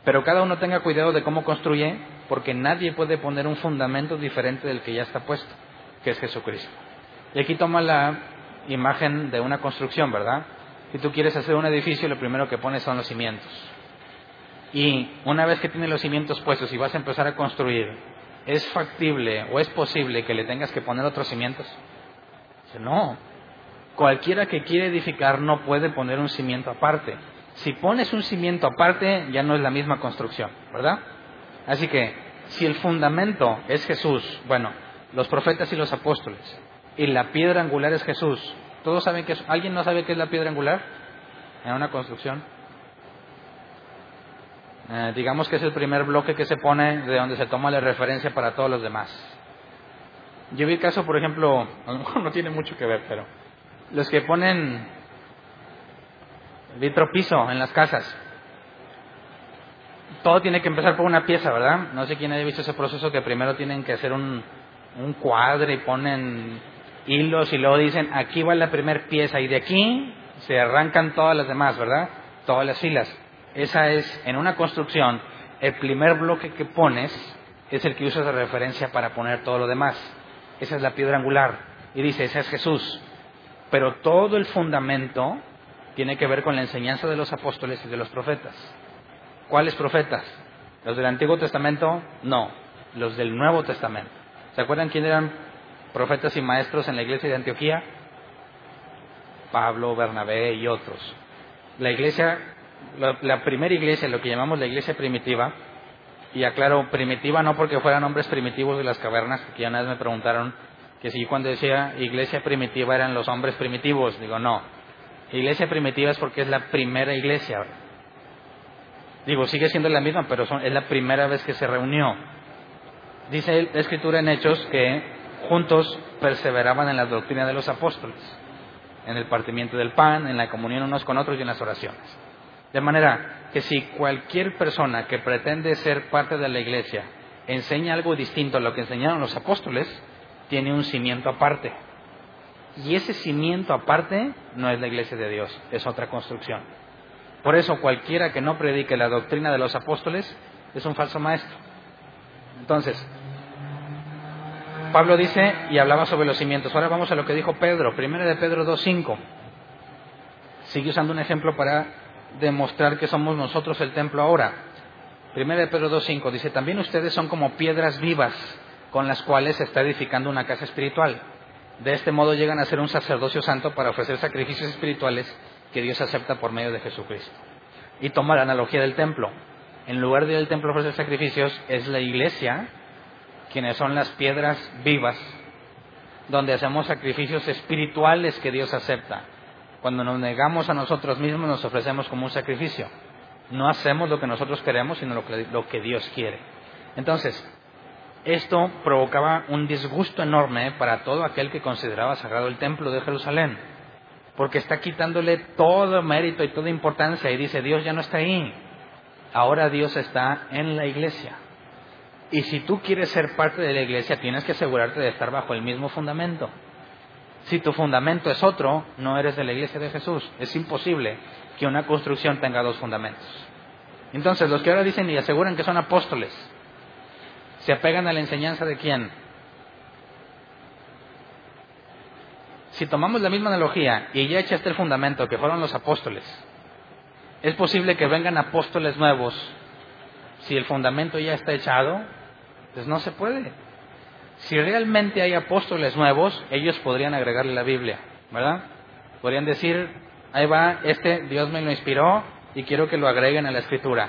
Pero cada uno tenga cuidado de cómo construye, porque nadie puede poner un fundamento diferente del que ya está puesto, que es Jesucristo. Y aquí toma la imagen de una construcción, ¿verdad? Si tú quieres hacer un edificio, lo primero que pones son los cimientos. Y una vez que tienes los cimientos puestos y vas a empezar a construir, ¿es factible o es posible que le tengas que poner otros cimientos? No. Cualquiera que quiere edificar no puede poner un cimiento aparte. Si pones un cimiento aparte, ya no es la misma construcción, ¿verdad? Así que, si el fundamento es Jesús, bueno, los profetas y los apóstoles, y la piedra angular es Jesús, ¿todos saben que ¿Alguien no sabe qué es la piedra angular en una construcción? Eh, digamos que es el primer bloque que se pone de donde se toma la referencia para todos los demás. Yo vi el caso, por ejemplo, a lo mejor no tiene mucho que ver, pero los que ponen vitro piso en las casas. Todo tiene que empezar por una pieza, ¿verdad? No sé quién haya visto ese proceso que primero tienen que hacer un, un cuadro y ponen hilos y luego dicen, aquí va la primera pieza y de aquí se arrancan todas las demás, ¿verdad? Todas las filas. Esa es, en una construcción, el primer bloque que pones es el que usas de referencia para poner todo lo demás. Esa es la piedra angular. Y dice, ese es Jesús. Pero todo el fundamento tiene que ver con la enseñanza de los apóstoles y de los profetas. ¿Cuáles profetas? ¿Los del Antiguo Testamento? No, los del Nuevo Testamento. ¿Se acuerdan quién eran profetas y maestros en la iglesia de Antioquía? Pablo, Bernabé y otros. La iglesia, la, primera iglesia, lo que llamamos la iglesia primitiva, y aclaro, primitiva no porque fueran hombres primitivos de las cavernas, que ya una me preguntaron que si cuando decía iglesia primitiva eran los hombres primitivos, digo no, iglesia primitiva es porque es la primera iglesia. Digo, sigue siendo la misma, pero es la primera vez que se reunió. Dice la escritura en Hechos que juntos perseveraban en la doctrina de los apóstoles, en el partimiento del pan, en la comunión unos con otros y en las oraciones. De manera que si cualquier persona que pretende ser parte de la iglesia enseña algo distinto a lo que enseñaron los apóstoles, tiene un cimiento aparte. Y ese cimiento aparte no es la iglesia de Dios, es otra construcción. Por eso cualquiera que no predique la doctrina de los apóstoles es un falso maestro. Entonces, Pablo dice y hablaba sobre los cimientos. Ahora vamos a lo que dijo Pedro, primero de Pedro 2.5. Sigue usando un ejemplo para demostrar que somos nosotros el templo ahora. Primero de Pedro 2.5 dice, también ustedes son como piedras vivas con las cuales se está edificando una casa espiritual. De este modo llegan a ser un sacerdocio santo para ofrecer sacrificios espirituales que Dios acepta por medio de Jesucristo. Y toma la analogía del templo. En lugar de templo ofrecer sacrificios, es la iglesia quienes son las piedras vivas, donde hacemos sacrificios espirituales que Dios acepta. Cuando nos negamos a nosotros mismos, nos ofrecemos como un sacrificio. No hacemos lo que nosotros queremos, sino lo que, lo que Dios quiere. Entonces, esto provocaba un disgusto enorme para todo aquel que consideraba sagrado el templo de Jerusalén, porque está quitándole todo mérito y toda importancia y dice, Dios ya no está ahí, ahora Dios está en la iglesia. Y si tú quieres ser parte de la iglesia, tienes que asegurarte de estar bajo el mismo fundamento. Si tu fundamento es otro, no eres de la iglesia de Jesús. Es imposible que una construcción tenga dos fundamentos. Entonces, los que ahora dicen y aseguran que son apóstoles, ¿Se apegan a la enseñanza de quién? Si tomamos la misma analogía y ya echaste el fundamento que fueron los apóstoles, es posible que vengan apóstoles nuevos si el fundamento ya está echado, pues no se puede. Si realmente hay apóstoles nuevos, ellos podrían agregarle la Biblia, ¿verdad? Podrían decir, ahí va, este Dios me lo inspiró y quiero que lo agreguen a la escritura.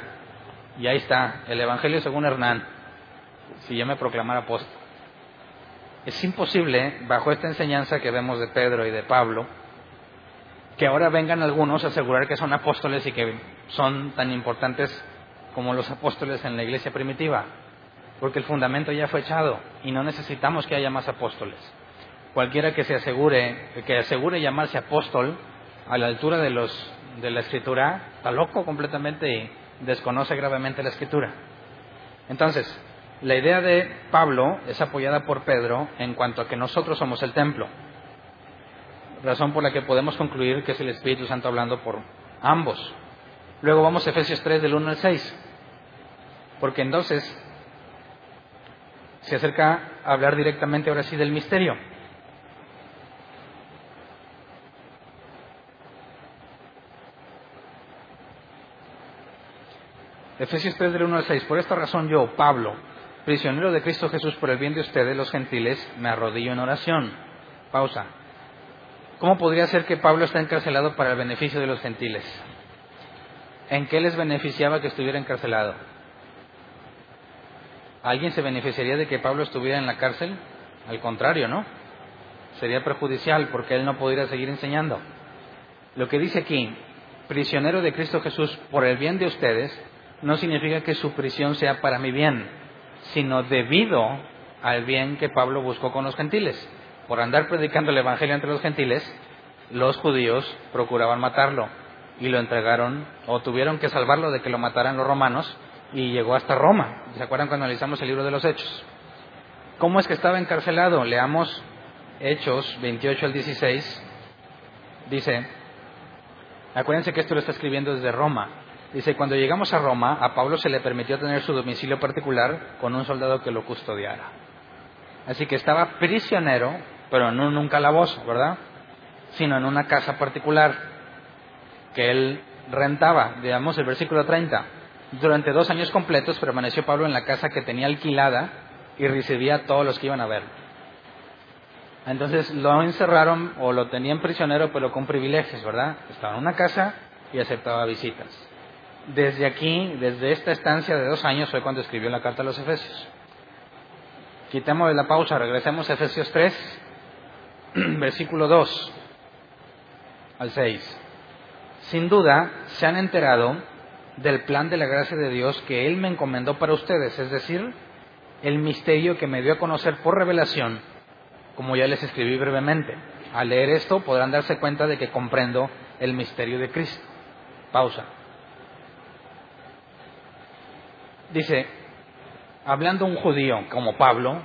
Y ahí está, el Evangelio según Hernán si yo me proclamara apóstol. Es imposible, bajo esta enseñanza que vemos de Pedro y de Pablo, que ahora vengan algunos a asegurar que son apóstoles y que son tan importantes como los apóstoles en la iglesia primitiva, porque el fundamento ya fue echado y no necesitamos que haya más apóstoles. Cualquiera que se asegure, que asegure llamarse apóstol a la altura de los de la escritura, está loco completamente y desconoce gravemente la escritura. Entonces, La idea de Pablo es apoyada por Pedro en cuanto a que nosotros somos el templo. Razón por la que podemos concluir que es el Espíritu Santo hablando por ambos. Luego vamos a Efesios 3 del 1 al 6. Porque entonces se acerca a hablar directamente ahora sí del misterio. Efesios 3 del 1 al 6. Por esta razón yo, Pablo, prisionero de Cristo Jesús por el bien de ustedes, los gentiles, me arrodillo en oración. Pausa. ¿Cómo podría ser que Pablo está encarcelado para el beneficio de los gentiles? ¿En qué les beneficiaba que estuviera encarcelado? ¿Alguien se beneficiaría de que Pablo estuviera en la cárcel? Al contrario, ¿no? Sería perjudicial porque él no podría seguir enseñando. Lo que dice aquí, prisionero de Cristo Jesús por el bien de ustedes, no significa que su prisión sea para mi bien, sino debido al bien que Pablo buscó con los gentiles. Por andar predicando el Evangelio entre los gentiles, los judíos procuraban matarlo y lo entregaron o tuvieron que salvarlo de que lo mataran los romanos y llegó hasta Roma. ¿Se acuerdan cuando analizamos el libro de los Hechos? ¿Cómo es que estaba encarcelado? Leamos Hechos 28 al 16. Dice, acuérdense que esto lo está escribiendo desde Roma. Dice, cuando llegamos a Roma, a Pablo se le permitió tener su domicilio particular con un soldado que lo custodiara. Así que estaba prisionero, pero no en un calabozo, ¿verdad? Sino en una casa particular que él rentaba. Digamos el versículo 30. Durante dos años completos permaneció Pablo en la casa que tenía alquilada y recibía a todos los que iban a ver. Entonces lo encerraron o lo tenían prisionero, pero con privilegios, ¿verdad? Estaba en una casa y aceptaba visitas. Desde aquí, desde esta estancia de dos años, fue cuando escribió la carta a los Efesios. Quitemos la pausa, regresemos a Efesios 3, versículo 2 al 6. Sin duda, se han enterado del plan de la gracia de Dios que Él me encomendó para ustedes, es decir, el misterio que me dio a conocer por revelación, como ya les escribí brevemente. Al leer esto podrán darse cuenta de que comprendo el misterio de Cristo. Pausa. Dice, hablando un judío como Pablo,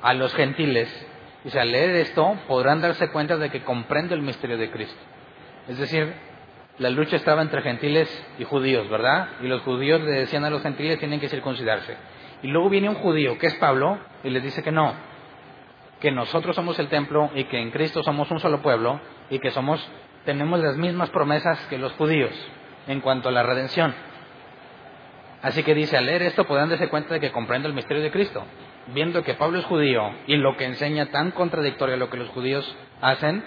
a los gentiles, dice, al leer esto podrán darse cuenta de que comprendo el misterio de Cristo. Es decir, la lucha estaba entre gentiles y judíos, ¿verdad? Y los judíos le decían a los gentiles tienen que circuncidarse. Y luego viene un judío que es Pablo y les dice que no, que nosotros somos el templo y que en Cristo somos un solo pueblo y que somos tenemos las mismas promesas que los judíos en cuanto a la redención. Así que dice, al leer esto podrán darse cuenta de que comprendo el misterio de Cristo. Viendo que Pablo es judío y lo que enseña tan contradictorio a lo que los judíos hacen,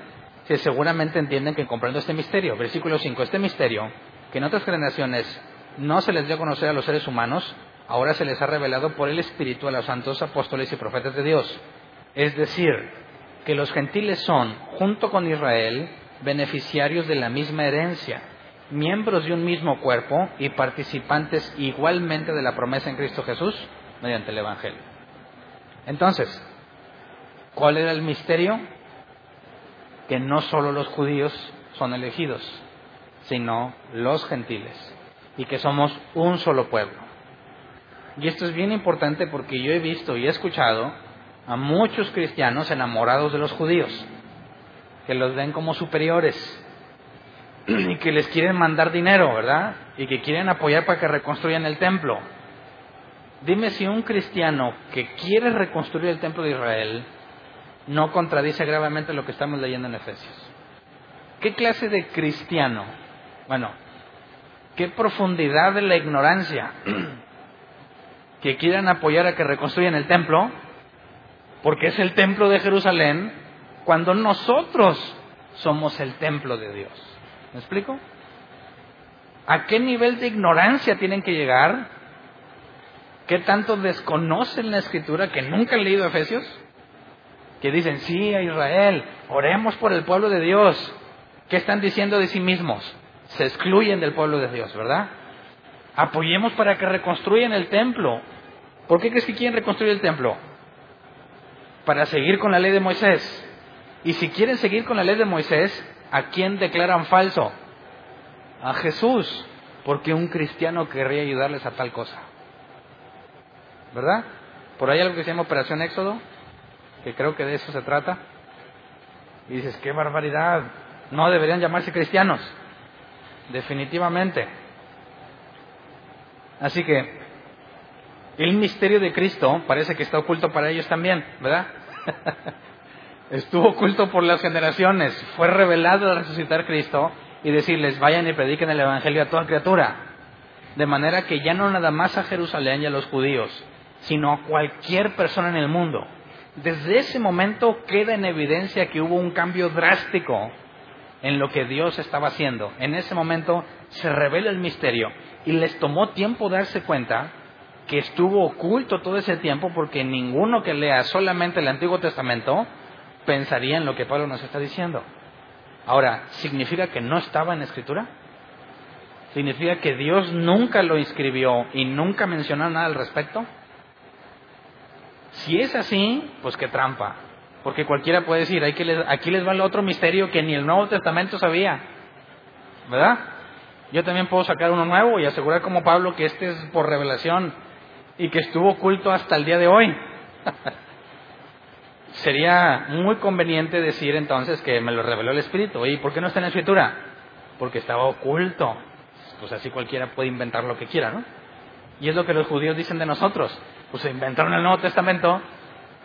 se seguramente entienden que comprendo este misterio. Versículo 5, este misterio, que en otras generaciones no se les dio a conocer a los seres humanos, ahora se les ha revelado por el Espíritu a los santos apóstoles y profetas de Dios. Es decir, que los gentiles son, junto con Israel, beneficiarios de la misma herencia miembros de un mismo cuerpo y participantes igualmente de la promesa en Cristo Jesús mediante el Evangelio. Entonces, ¿cuál era el misterio? Que no solo los judíos son elegidos, sino los gentiles, y que somos un solo pueblo. Y esto es bien importante porque yo he visto y he escuchado a muchos cristianos enamorados de los judíos, que los ven como superiores, y que les quieren mandar dinero, ¿verdad? Y que quieren apoyar para que reconstruyan el templo. Dime si un cristiano que quiere reconstruir el templo de Israel no contradice gravemente lo que estamos leyendo en Efesios. ¿Qué clase de cristiano? Bueno, qué profundidad de la ignorancia que quieran apoyar a que reconstruyan el templo, porque es el templo de Jerusalén, cuando nosotros somos el templo de Dios. ¿Me explico? ¿A qué nivel de ignorancia tienen que llegar? ¿Qué tanto desconocen la escritura que nunca han leído Efesios? Que dicen, sí, a Israel, oremos por el pueblo de Dios. ¿Qué están diciendo de sí mismos? Se excluyen del pueblo de Dios, ¿verdad? Apoyemos para que reconstruyan el templo. ¿Por qué crees que quieren reconstruir el templo? Para seguir con la ley de Moisés. Y si quieren seguir con la ley de Moisés, ¿A quién declaran falso? A Jesús, porque un cristiano querría ayudarles a tal cosa. ¿Verdad? Por ahí algo que se llama Operación Éxodo, que creo que de eso se trata. Y dices, qué barbaridad, no deberían llamarse cristianos, definitivamente. Así que el misterio de Cristo parece que está oculto para ellos también, ¿verdad? Estuvo oculto por las generaciones, fue revelado al resucitar Cristo y decirles, vayan y prediquen el Evangelio a toda criatura. De manera que ya no nada más a Jerusalén y a los judíos, sino a cualquier persona en el mundo. Desde ese momento queda en evidencia que hubo un cambio drástico en lo que Dios estaba haciendo. En ese momento se revela el misterio y les tomó tiempo darse cuenta que estuvo oculto todo ese tiempo porque ninguno que lea solamente el Antiguo Testamento pensaría en lo que Pablo nos está diciendo. Ahora, ¿significa que no estaba en Escritura? ¿Significa que Dios nunca lo inscribió y nunca mencionó nada al respecto? Si es así, pues qué trampa. Porque cualquiera puede decir, aquí les, aquí les va el otro misterio que ni el Nuevo Testamento sabía. ¿Verdad? Yo también puedo sacar uno nuevo y asegurar como Pablo que este es por revelación y que estuvo oculto hasta el día de hoy. Sería muy conveniente decir entonces que me lo reveló el Espíritu. ¿Y por qué no está en la Escritura? Porque estaba oculto. Pues así cualquiera puede inventar lo que quiera, ¿no? Y es lo que los judíos dicen de nosotros. Pues se inventaron el Nuevo Testamento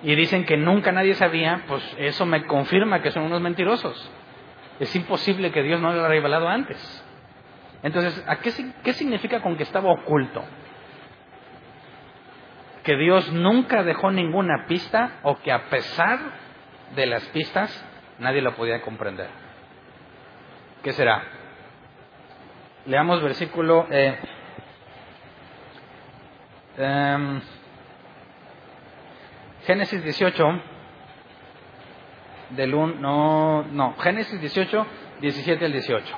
y dicen que nunca nadie sabía, pues eso me confirma que son unos mentirosos. Es imposible que Dios no lo haya revelado antes. Entonces, ¿a qué, qué significa con que estaba oculto? que Dios nunca dejó ninguna pista o que a pesar de las pistas nadie lo podía comprender. ¿Qué será? Leamos versículo eh, em, Génesis 18 del 1, no, no, Génesis 18, 17 al 18.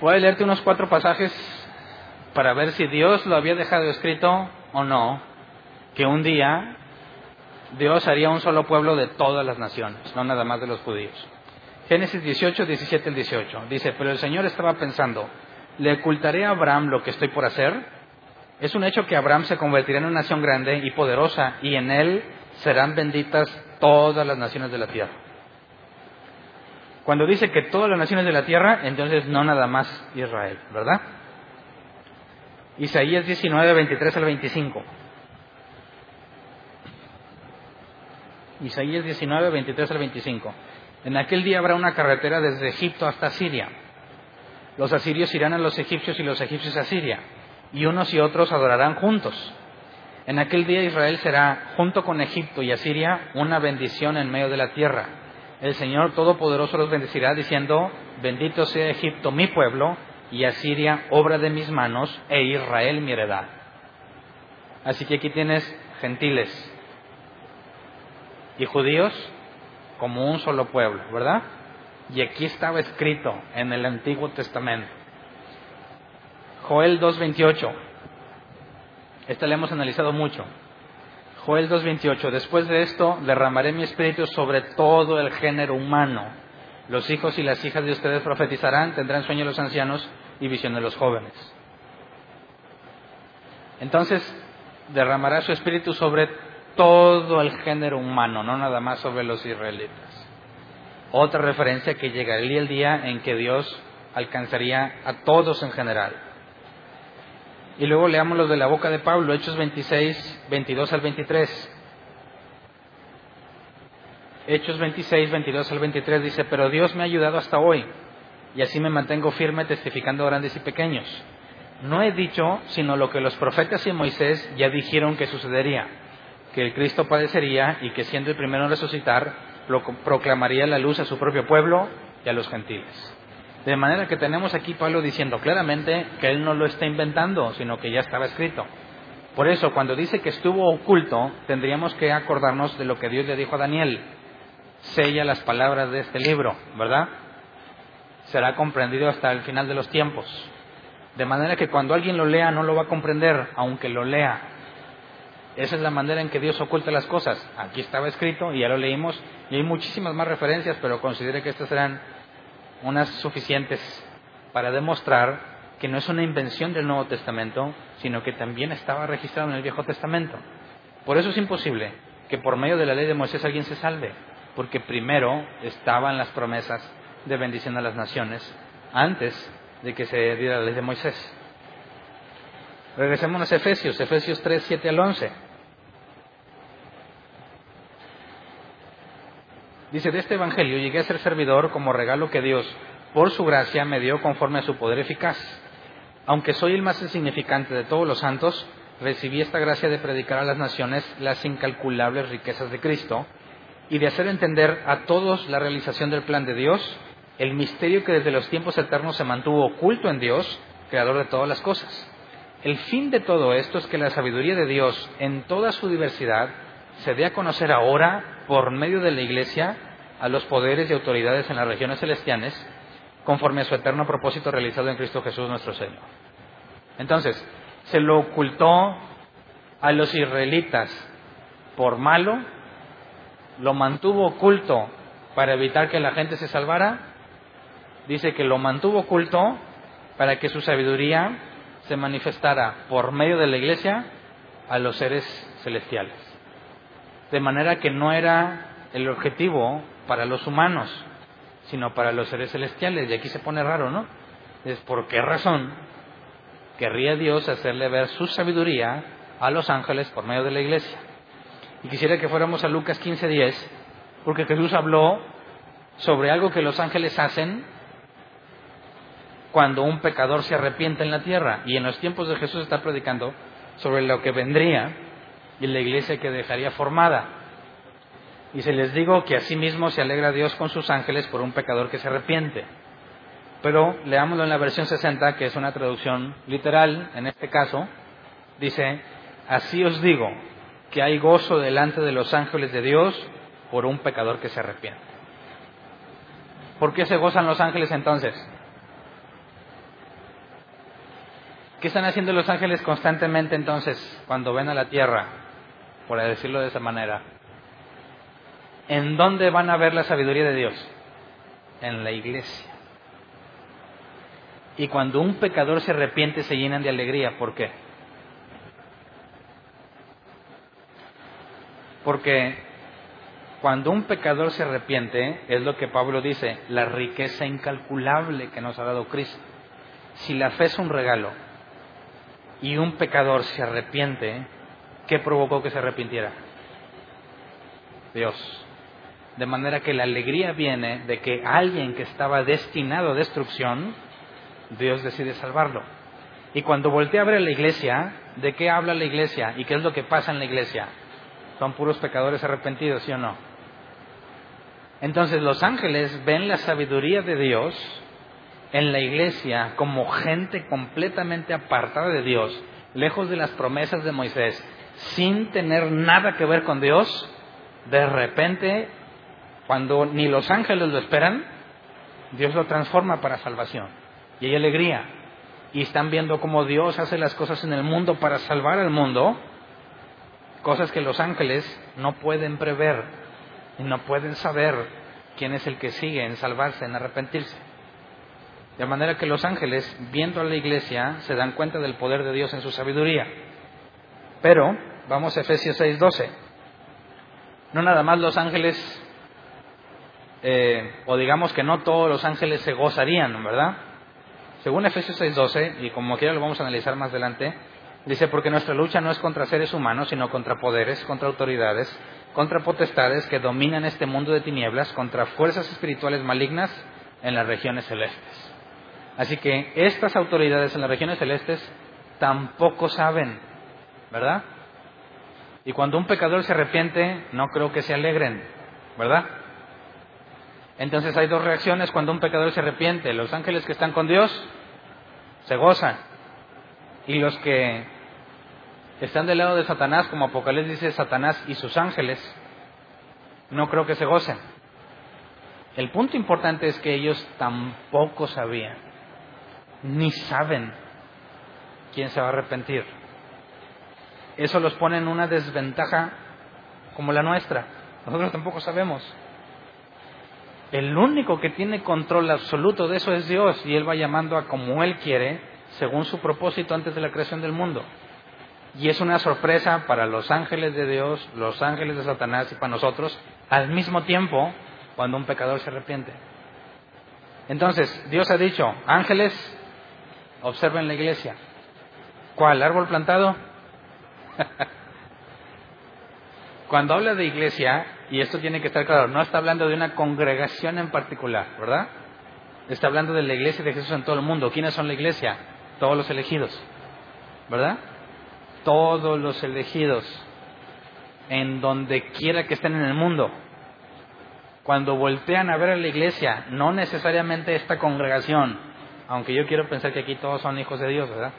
Voy a leerte unos cuatro pasajes para ver si Dios lo había dejado escrito o no, que un día Dios haría un solo pueblo de todas las naciones, no nada más de los judíos. Génesis 18, 17 al 18. Dice, pero el Señor estaba pensando, ¿le ocultaré a Abraham lo que estoy por hacer? Es un hecho que Abraham se convertirá en una nación grande y poderosa, y en él serán benditas todas las naciones de la tierra. Cuando dice que todas las naciones de la tierra, entonces no nada más Israel, ¿verdad? Isaías 19, 23 al 25. Isaías 19, 23 al 25. En aquel día habrá una carretera desde Egipto hasta Siria. Los asirios irán a los egipcios y los egipcios a Siria, y unos y otros adorarán juntos. En aquel día Israel será, junto con Egipto y Asiria, una bendición en medio de la tierra. El Señor Todopoderoso los bendecirá diciendo, bendito sea Egipto, mi pueblo, y Asiria obra de mis manos e Israel mi heredad. Así que aquí tienes gentiles y judíos como un solo pueblo, ¿verdad? Y aquí estaba escrito en el Antiguo Testamento. Joel 2.28. Este lo hemos analizado mucho. Joel 2.28. Después de esto derramaré mi espíritu sobre todo el género humano. Los hijos y las hijas de ustedes profetizarán, tendrán sueños los ancianos y visión de los jóvenes. Entonces, derramará su espíritu sobre todo el género humano, no nada más sobre los israelitas. Otra referencia que llegaría el día en que Dios alcanzaría a todos en general. Y luego leamos los de la boca de Pablo, Hechos 26, 22 al 23. Hechos 26, 22 al 23 dice, pero Dios me ha ayudado hasta hoy y así me mantengo firme testificando grandes y pequeños. No he dicho sino lo que los profetas y Moisés ya dijeron que sucedería, que el Cristo padecería y que siendo el primero en resucitar, proclamaría la luz a su propio pueblo y a los gentiles. De manera que tenemos aquí Pablo diciendo claramente que él no lo está inventando, sino que ya estaba escrito. Por eso, cuando dice que estuvo oculto, tendríamos que acordarnos de lo que Dios le dijo a Daniel. Sella las palabras de este libro, ¿verdad? será comprendido hasta el final de los tiempos. De manera que cuando alguien lo lea no lo va a comprender, aunque lo lea. Esa es la manera en que Dios oculta las cosas. Aquí estaba escrito y ya lo leímos y hay muchísimas más referencias, pero considere que estas serán unas suficientes para demostrar que no es una invención del Nuevo Testamento, sino que también estaba registrado en el Viejo Testamento. Por eso es imposible que por medio de la ley de Moisés alguien se salve, porque primero estaban las promesas de bendición a las naciones antes de que se diera la ley de Moisés. Regresemos a Efesios, Efesios 3, 7 al 11. Dice, de este Evangelio llegué a ser servidor como regalo que Dios, por su gracia, me dio conforme a su poder eficaz. Aunque soy el más insignificante de todos los santos, recibí esta gracia de predicar a las naciones las incalculables riquezas de Cristo y de hacer entender a todos la realización del plan de Dios, el misterio que desde los tiempos eternos se mantuvo oculto en Dios, creador de todas las cosas. El fin de todo esto es que la sabiduría de Dios en toda su diversidad se dé a conocer ahora por medio de la Iglesia a los poderes y autoridades en las regiones celestiales, conforme a su eterno propósito realizado en Cristo Jesús nuestro Señor. Entonces, se lo ocultó a los israelitas por malo, lo mantuvo oculto para evitar que la gente se salvara, dice que lo mantuvo oculto para que su sabiduría se manifestara por medio de la iglesia a los seres celestiales. De manera que no era el objetivo para los humanos, sino para los seres celestiales. Y aquí se pone raro, ¿no? Es por qué razón querría Dios hacerle ver su sabiduría a los ángeles por medio de la iglesia. Y quisiera que fuéramos a Lucas 15:10, porque Jesús habló sobre algo que los ángeles hacen cuando un pecador se arrepiente en la tierra. Y en los tiempos de Jesús está predicando sobre lo que vendría y la iglesia que dejaría formada. Y se les digo que asimismo se alegra Dios con sus ángeles por un pecador que se arrepiente. Pero leámoslo en la versión 60, que es una traducción literal en este caso. Dice, así os digo que hay gozo delante de los ángeles de Dios por un pecador que se arrepiente. ¿Por qué se gozan los ángeles entonces? ¿Qué están haciendo los ángeles constantemente entonces cuando ven a la tierra? Por decirlo de esa manera. ¿En dónde van a ver la sabiduría de Dios? En la iglesia. Y cuando un pecador se arrepiente se llenan de alegría. ¿Por qué? Porque cuando un pecador se arrepiente, es lo que Pablo dice, la riqueza incalculable que nos ha dado Cristo. Si la fe es un regalo y un pecador se arrepiente, ¿qué provocó que se arrepintiera? Dios. De manera que la alegría viene de que alguien que estaba destinado a destrucción, Dios decide salvarlo. Y cuando voltea a ver a la iglesia, ¿de qué habla la iglesia? ¿Y qué es lo que pasa en la iglesia? Son puros pecadores arrepentidos, ¿sí o no? Entonces los ángeles ven la sabiduría de Dios en la iglesia como gente completamente apartada de Dios, lejos de las promesas de Moisés, sin tener nada que ver con Dios, de repente, cuando ni los ángeles lo esperan, Dios lo transforma para salvación y hay alegría. Y están viendo cómo Dios hace las cosas en el mundo para salvar al mundo, cosas que los ángeles no pueden prever y no pueden saber quién es el que sigue en salvarse, en arrepentirse. De manera que los ángeles, viendo a la iglesia, se dan cuenta del poder de Dios en su sabiduría. Pero, vamos a Efesios 6:12. No nada más los ángeles, eh, o digamos que no todos los ángeles se gozarían, ¿verdad? Según Efesios 6:12, y como quiera lo vamos a analizar más adelante, dice, porque nuestra lucha no es contra seres humanos, sino contra poderes, contra autoridades, contra potestades que dominan este mundo de tinieblas, contra fuerzas espirituales malignas en las regiones celestes. Así que estas autoridades en las regiones celestes tampoco saben, ¿verdad? Y cuando un pecador se arrepiente, no creo que se alegren, ¿verdad? Entonces hay dos reacciones cuando un pecador se arrepiente. Los ángeles que están con Dios se gozan. Y los que están del lado de Satanás, como Apocalipsis dice Satanás y sus ángeles, no creo que se gocen. El punto importante es que ellos tampoco sabían, ni saben quién se va a arrepentir. Eso los pone en una desventaja como la nuestra. Nosotros tampoco sabemos. El único que tiene control absoluto de eso es Dios y Él va llamando a como Él quiere, según su propósito antes de la creación del mundo. Y es una sorpresa para los ángeles de Dios, los ángeles de Satanás y para nosotros al mismo tiempo cuando un pecador se arrepiente. Entonces, Dios ha dicho, ángeles, observen la iglesia. ¿Cuál? ¿Árbol plantado? Cuando habla de iglesia, y esto tiene que estar claro, no está hablando de una congregación en particular, ¿verdad? Está hablando de la iglesia de Jesús en todo el mundo. ¿Quiénes son la iglesia? Todos los elegidos, ¿verdad? Todos los elegidos, en donde quiera que estén en el mundo. Cuando voltean a ver a la iglesia, no necesariamente esta congregación, aunque yo quiero pensar que aquí todos son hijos de Dios, ¿verdad?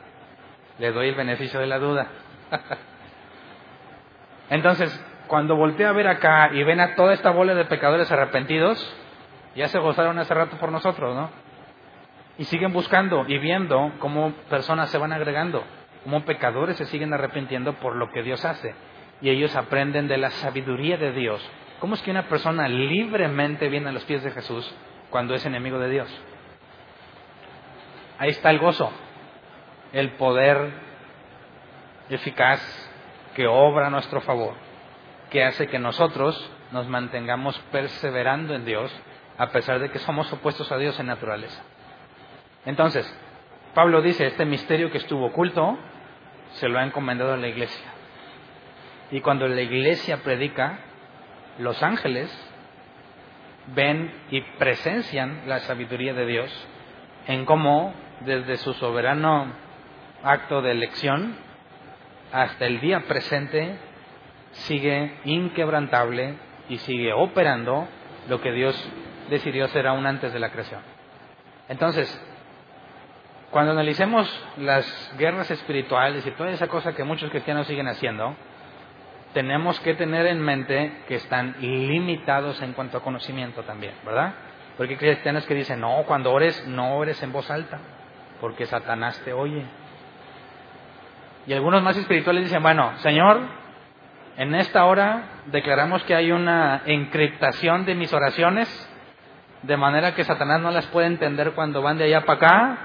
Le doy el beneficio de la duda. Entonces, cuando voltea a ver acá y ven a toda esta bola de pecadores arrepentidos, ya se gozaron hace rato por nosotros, ¿no? Y siguen buscando y viendo cómo personas se van agregando, cómo pecadores se siguen arrepintiendo por lo que Dios hace. Y ellos aprenden de la sabiduría de Dios. ¿Cómo es que una persona libremente viene a los pies de Jesús cuando es enemigo de Dios? Ahí está el gozo, el poder eficaz que obra a nuestro favor, que hace que nosotros nos mantengamos perseverando en Dios a pesar de que somos opuestos a Dios en naturaleza. Entonces, Pablo dice, este misterio que estuvo oculto, se lo ha encomendado a la iglesia. Y cuando la iglesia predica, los ángeles ven y presencian la sabiduría de Dios en cómo desde su soberano acto de elección hasta el día presente sigue inquebrantable y sigue operando lo que Dios decidió hacer aún antes de la creación. Entonces, cuando analicemos las guerras espirituales y toda esa cosa que muchos cristianos siguen haciendo, tenemos que tener en mente que están limitados en cuanto a conocimiento también, ¿verdad? Porque hay cristianos que dicen, no, cuando ores, no ores en voz alta, porque Satanás te oye. Y algunos más espirituales dicen, bueno, Señor, en esta hora declaramos que hay una encriptación de mis oraciones, de manera que Satanás no las puede entender cuando van de allá para acá,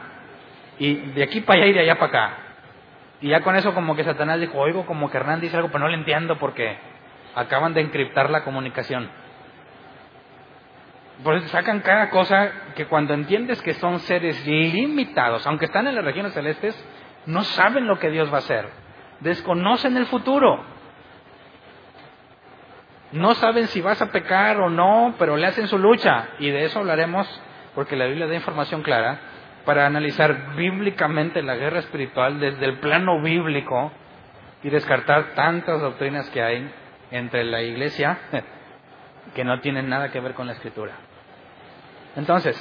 y de aquí para allá y de allá para acá. Y ya con eso como que Satanás dijo, oigo como que Hernán dice algo, pero no lo entiendo porque acaban de encriptar la comunicación. Por sacan cada cosa que cuando entiendes que son seres limitados, aunque están en las regiones celestes, no saben lo que Dios va a hacer. Desconocen el futuro. No saben si vas a pecar o no, pero le hacen su lucha. Y de eso hablaremos porque la Biblia da información clara para analizar bíblicamente la guerra espiritual desde el plano bíblico y descartar tantas doctrinas que hay entre la iglesia que no tienen nada que ver con la escritura. Entonces,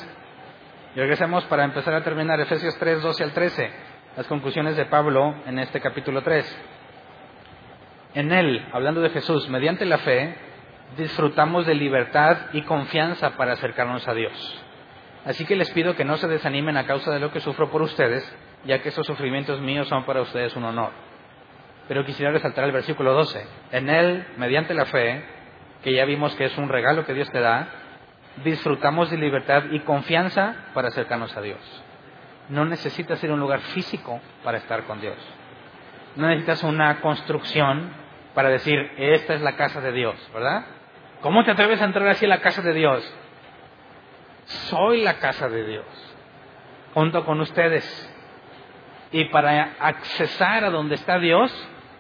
regresemos para empezar a terminar Efesios 3, 12 al 13, las conclusiones de Pablo en este capítulo 3. En él, hablando de Jesús, mediante la fe, disfrutamos de libertad y confianza para acercarnos a Dios. Así que les pido que no se desanimen a causa de lo que sufro por ustedes, ya que esos sufrimientos míos son para ustedes un honor. Pero quisiera resaltar el versículo 12. En Él, mediante la fe, que ya vimos que es un regalo que Dios te da, disfrutamos de libertad y confianza para acercarnos a Dios. No necesitas ir a un lugar físico para estar con Dios. No necesitas una construcción para decir, esta es la casa de Dios, ¿verdad? ¿Cómo te atreves a entrar así a la casa de Dios? soy la casa de Dios, junto con ustedes. Y para accesar a donde está Dios,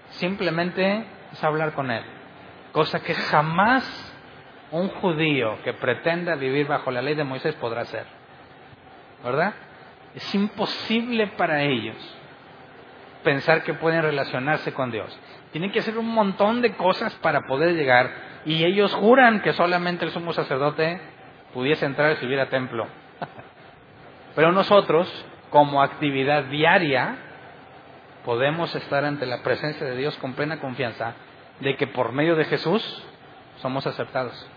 simplemente es hablar con Él. Cosa que jamás un judío que pretenda vivir bajo la ley de Moisés podrá hacer. ¿Verdad? Es imposible para ellos pensar que pueden relacionarse con Dios. Tienen que hacer un montón de cosas para poder llegar y ellos juran que solamente el sumo sacerdote pudiese entrar si hubiera templo. Pero nosotros, como actividad diaria, podemos estar ante la presencia de Dios con plena confianza de que por medio de Jesús somos aceptados,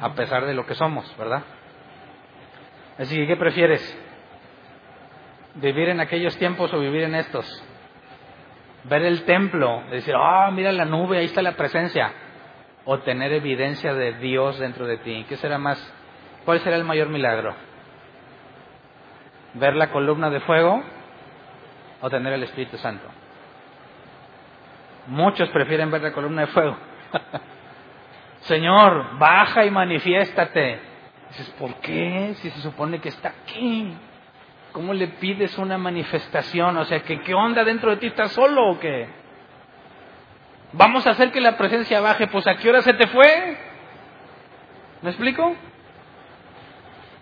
a pesar de lo que somos, ¿verdad? Así que, ¿qué prefieres? ¿Vivir en aquellos tiempos o vivir en estos? Ver el templo, decir, ah, mira la nube, ahí está la presencia o tener evidencia de Dios dentro de ti? ¿Qué será más? ¿Cuál será el mayor milagro? ¿Ver la columna de fuego o tener el Espíritu Santo? Muchos prefieren ver la columna de fuego. Señor, baja y manifiéstate. Dices, ¿por qué? Si se supone que está aquí. ¿Cómo le pides una manifestación? O sea, ¿qué, ¿qué onda dentro de ti? ¿Estás solo o qué? Vamos a hacer que la presencia baje. Pues ¿a qué hora se te fue? ¿Me explico?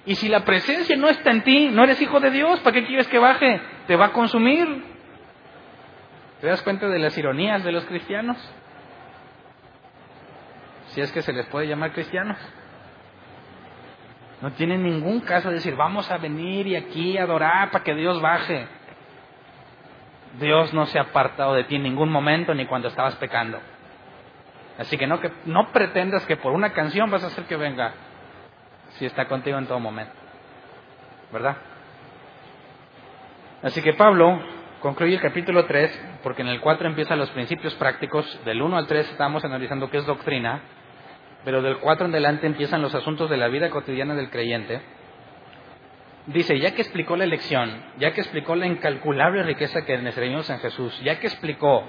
Y si la presencia no está en ti, no eres hijo de Dios, ¿para qué quieres que baje? Te va a consumir. ¿Te das cuenta de las ironías de los cristianos? Si es que se les puede llamar cristianos. No tienen ningún caso de decir, vamos a venir y aquí adorar para que Dios baje. Dios no se ha apartado de ti en ningún momento ni cuando estabas pecando. Así que no, que no pretendas que por una canción vas a hacer que venga si está contigo en todo momento. ¿Verdad? Así que Pablo concluye el capítulo 3, porque en el 4 empiezan los principios prácticos, del 1 al 3 estamos analizando qué es doctrina, pero del 4 en adelante empiezan los asuntos de la vida cotidiana del creyente. Dice, ya que explicó la elección, ya que explicó la incalculable riqueza que necesitamos en Jesús, ya que explicó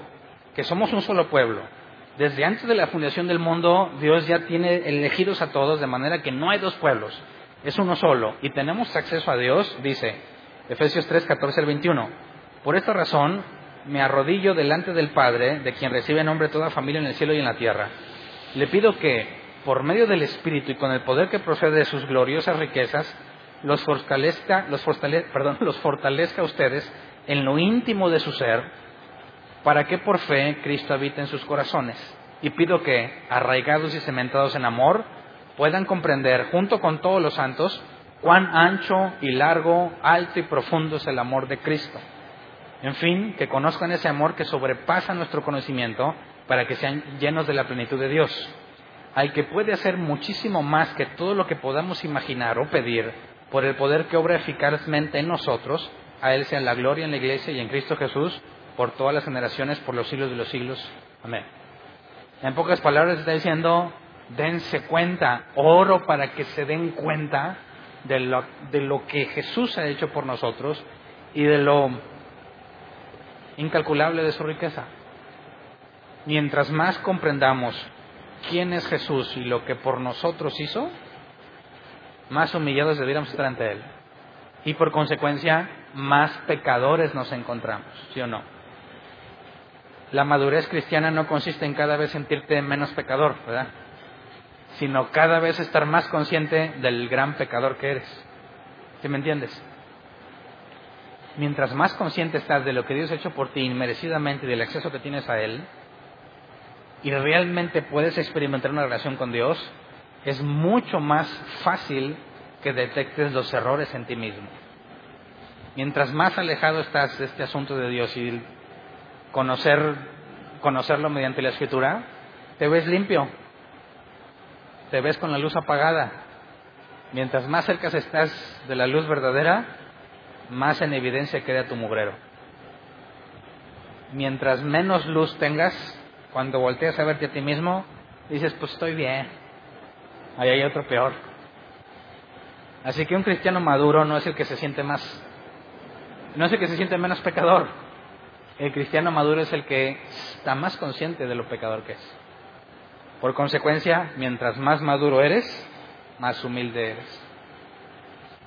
que somos un solo pueblo, desde antes de la fundación del mundo, Dios ya tiene elegidos a todos de manera que no hay dos pueblos, es uno solo. Y tenemos acceso a Dios, dice Efesios 3, 14 al 21. Por esta razón, me arrodillo delante del Padre, de quien recibe nombre toda familia en el cielo y en la tierra. Le pido que, por medio del Espíritu y con el poder que procede de sus gloriosas riquezas, los fortalezca, los a ustedes en lo íntimo de su ser para que por fe Cristo habite en sus corazones. Y pido que, arraigados y cementados en amor, puedan comprender, junto con todos los santos, cuán ancho y largo, alto y profundo es el amor de Cristo. En fin, que conozcan ese amor que sobrepasa nuestro conocimiento para que sean llenos de la plenitud de Dios. Al que puede hacer muchísimo más que todo lo que podamos imaginar o pedir, por el poder que obra eficazmente en nosotros, a Él sea la gloria en la Iglesia y en Cristo Jesús, por todas las generaciones, por los siglos de los siglos. Amén. En pocas palabras está diciendo, dense cuenta, oro para que se den cuenta de lo, de lo que Jesús ha hecho por nosotros y de lo incalculable de su riqueza. Mientras más comprendamos quién es Jesús y lo que por nosotros hizo, más humillados debiéramos estar ante Él. Y por consecuencia, más pecadores nos encontramos, ¿sí o no? la madurez cristiana no consiste en cada vez sentirte menos pecador, ¿verdad? Sino cada vez estar más consciente del gran pecador que eres. ¿Sí me entiendes? Mientras más consciente estás de lo que Dios ha hecho por ti inmerecidamente y del acceso que tienes a Él, y realmente puedes experimentar una relación con Dios, es mucho más fácil que detectes los errores en ti mismo. Mientras más alejado estás de este asunto de Dios y conocer, conocerlo mediante la escritura, te ves limpio, te ves con la luz apagada. Mientras más cerca estás de la luz verdadera, más en evidencia queda tu mugrero. Mientras menos luz tengas, cuando volteas a verte a ti mismo, dices, pues estoy bien, ahí hay otro peor. Así que un cristiano maduro no es el que se siente más, no es el que se siente menos pecador, el cristiano maduro es el que está más consciente de lo pecador que es. Por consecuencia, mientras más maduro eres, más humilde eres.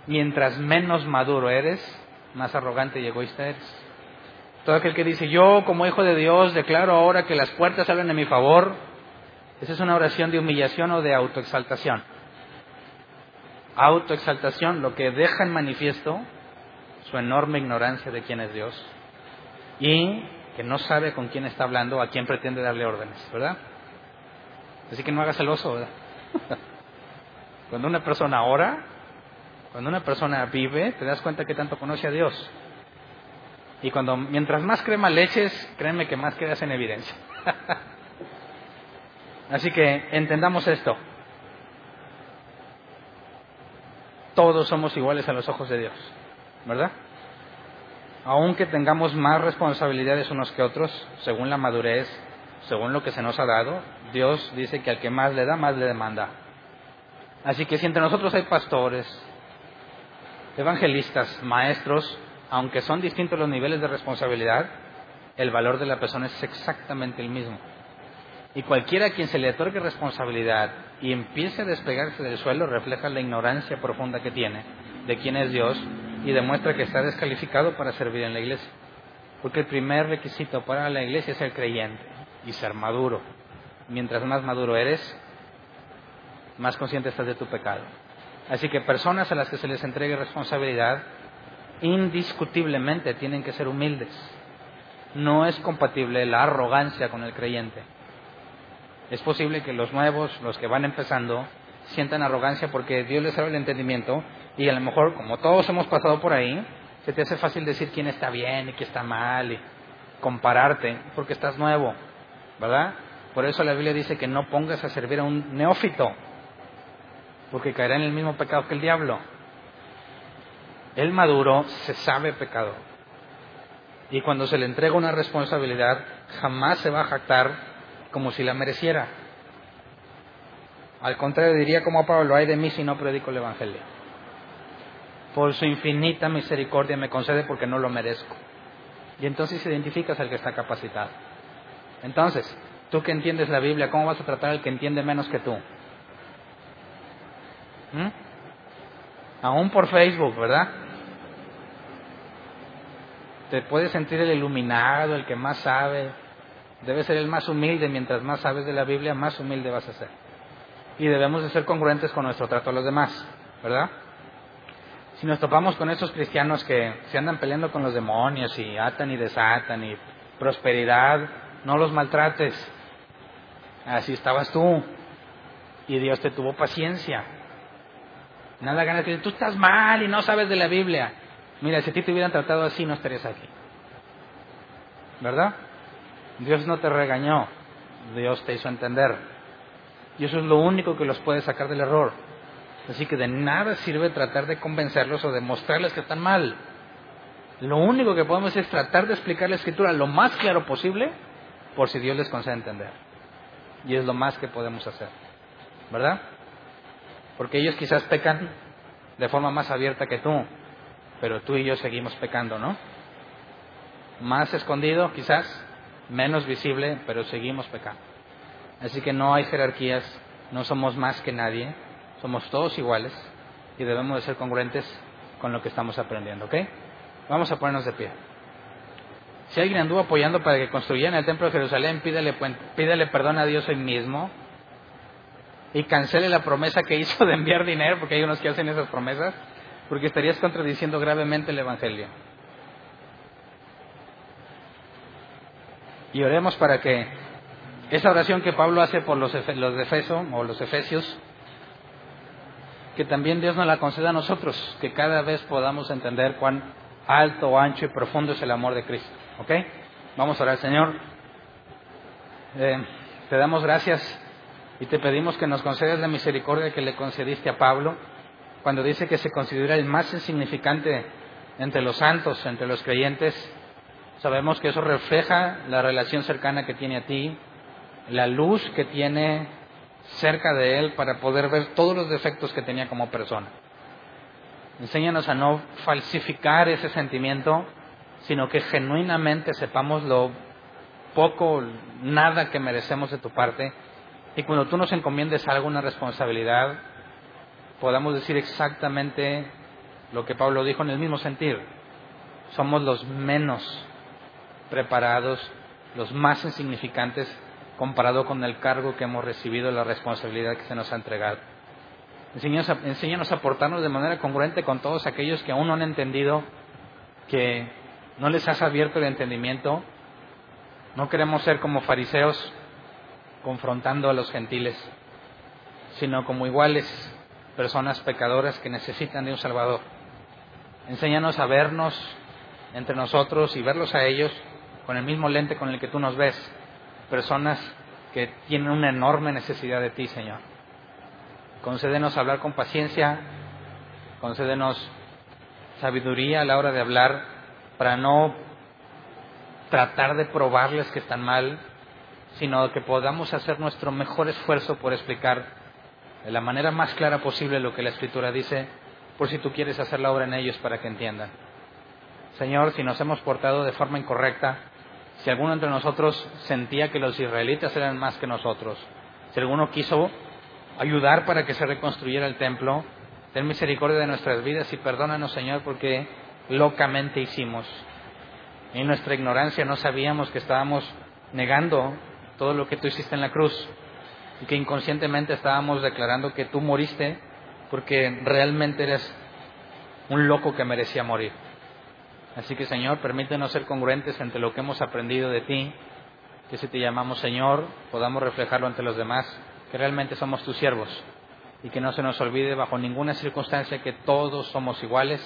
Mientras menos maduro eres, más arrogante y egoísta eres. Todo aquel que dice, yo como hijo de Dios declaro ahora que las puertas abren en mi favor, esa es una oración de humillación o de autoexaltación. Autoexaltación, lo que deja en manifiesto su enorme ignorancia de quién es Dios y que no sabe con quién está hablando, a quién pretende darle órdenes, ¿verdad? Así que no hagas el oso, ¿verdad? cuando una persona ora, cuando una persona vive, te das cuenta que tanto conoce a Dios. Y cuando mientras más crema leches, créeme que más quedas en evidencia. Así que entendamos esto. Todos somos iguales a los ojos de Dios, ¿verdad? aunque tengamos más responsabilidades unos que otros, según la madurez, según lo que se nos ha dado, Dios dice que al que más le da, más le demanda. Así que si entre nosotros hay pastores, evangelistas, maestros, aunque son distintos los niveles de responsabilidad, el valor de la persona es exactamente el mismo. Y cualquiera a quien se le otorgue responsabilidad y empiece a despegarse del suelo refleja la ignorancia profunda que tiene de quién es Dios y demuestra que está descalificado para servir en la iglesia. Porque el primer requisito para la iglesia es ser creyente y ser maduro. Mientras más maduro eres, más consciente estás de tu pecado. Así que personas a las que se les entregue responsabilidad, indiscutiblemente tienen que ser humildes. No es compatible la arrogancia con el creyente. Es posible que los nuevos, los que van empezando, sientan arrogancia porque Dios les abre el entendimiento y a lo mejor, como todos hemos pasado por ahí, se te hace fácil decir quién está bien y quién está mal y compararte porque estás nuevo, ¿verdad? Por eso la Biblia dice que no pongas a servir a un neófito, porque caerá en el mismo pecado que el diablo. El maduro se sabe pecado. Y cuando se le entrega una responsabilidad, jamás se va a jactar como si la mereciera. Al contrario, diría como Pablo, hay de mí si no predico el Evangelio. Por su infinita misericordia me concede porque no lo merezco. Y entonces identificas al que está capacitado. Entonces, tú que entiendes la Biblia, ¿cómo vas a tratar al que entiende menos que tú? ¿Mm? Aún por Facebook, ¿verdad? Te puedes sentir el iluminado, el que más sabe. Debe ser el más humilde. Mientras más sabes de la Biblia, más humilde vas a ser. Y debemos de ser congruentes con nuestro trato a los demás, ¿verdad? Si nos topamos con esos cristianos que se andan peleando con los demonios y atan y desatan y prosperidad, no los maltrates. Así estabas tú. Y Dios te tuvo paciencia. Nada ganas de decir, tú estás mal y no sabes de la Biblia. Mira, si a ti te hubieran tratado así, no estarías aquí. ¿Verdad? Dios no te regañó, Dios te hizo entender. Y eso es lo único que los puede sacar del error. Así que de nada sirve tratar de convencerlos o demostrarles que están mal. Lo único que podemos hacer es tratar de explicar la escritura lo más claro posible por si Dios les concede entender. Y es lo más que podemos hacer. ¿Verdad? Porque ellos quizás pecan de forma más abierta que tú, pero tú y yo seguimos pecando, ¿no? Más escondido quizás, menos visible, pero seguimos pecando. Así que no hay jerarquías, no somos más que nadie, somos todos iguales y debemos de ser congruentes con lo que estamos aprendiendo, ¿ok? Vamos a ponernos de pie. Si alguien anduvo apoyando para que construyeran el templo de Jerusalén, pídale, pídale perdón a Dios hoy mismo y cancele la promesa que hizo de enviar dinero, porque hay unos que hacen esas promesas, porque estarías contradiciendo gravemente el Evangelio. Y oremos para que esa oración que Pablo hace por los, los de Efeso o los Efesios, que también Dios nos la conceda a nosotros, que cada vez podamos entender cuán alto, ancho y profundo es el amor de Cristo. ¿Ok? Vamos a orar, Señor. Eh, te damos gracias y te pedimos que nos concedas la misericordia que le concediste a Pablo cuando dice que se considera el más insignificante entre los santos, entre los creyentes. Sabemos que eso refleja la relación cercana que tiene a ti, la luz que tiene cerca de él para poder ver todos los defectos que tenía como persona. Enséñanos a no falsificar ese sentimiento, sino que genuinamente sepamos lo poco, nada que merecemos de tu parte, y cuando tú nos encomiendes algo, una responsabilidad, podamos decir exactamente lo que Pablo dijo en el mismo sentido. Somos los menos preparados, los más insignificantes comparado con el cargo que hemos recibido, la responsabilidad que se nos ha entregado. Enséñanos a, portarnos de manera congruente con todos aquellos que aún no han entendido, que no les has abierto el entendimiento. No queremos ser como fariseos confrontando a los gentiles, sino como iguales personas pecadoras que necesitan de un Salvador. Enséñanos a vernos entre nosotros y verlos a ellos con el mismo lente con el que tú nos ves personas que tienen una enorme necesidad de ti, Señor. Concédenos hablar con paciencia, concédenos sabiduría a la hora de hablar para no tratar de probarles que están mal, sino que podamos hacer nuestro mejor esfuerzo por explicar de la manera más clara posible lo que la Escritura dice, por si tú quieres hacer la obra en ellos para que entiendan. Señor, si nos hemos portado de forma incorrecta, Si alguno entre nosotros sentía que los israelitas eran más que nosotros, si alguno quiso ayudar para que se reconstruyera el templo, ten misericordia de nuestras vidas y perdónanos, Señor, porque locamente hicimos. En nuestra ignorancia no sabíamos que estábamos negando todo lo que tú hiciste en la cruz y que inconscientemente estábamos declarando que tú moriste porque realmente eres un loco que merecía morir. Así que Señor, permítenos ser congruentes entre lo que hemos aprendido de ti, que si te llamamos Señor, podamos reflejarlo ante los demás, que realmente somos tus siervos y que no se nos olvide bajo ninguna circunstancia que todos somos iguales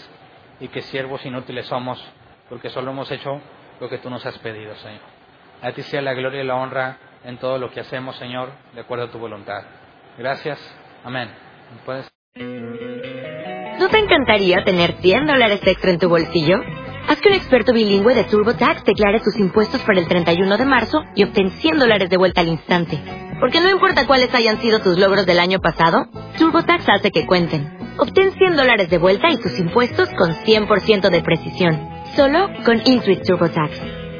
y que siervos inútiles somos porque solo hemos hecho lo que tú nos has pedido, Señor. A ti sea la gloria y la honra en todo lo que hacemos, Señor, de acuerdo a tu voluntad. Gracias. Amén. ¿No te encantaría tener 100 dólares extra en tu bolsillo? Haz que un experto bilingüe de TurboTax declare tus impuestos para el 31 de marzo y obtén 100 dólares de vuelta al instante. Porque no importa cuáles hayan sido tus logros del año pasado, TurboTax hace que cuenten. Obtén 100 dólares de vuelta y tus impuestos con 100% de precisión. Solo con Intuit TurboTax.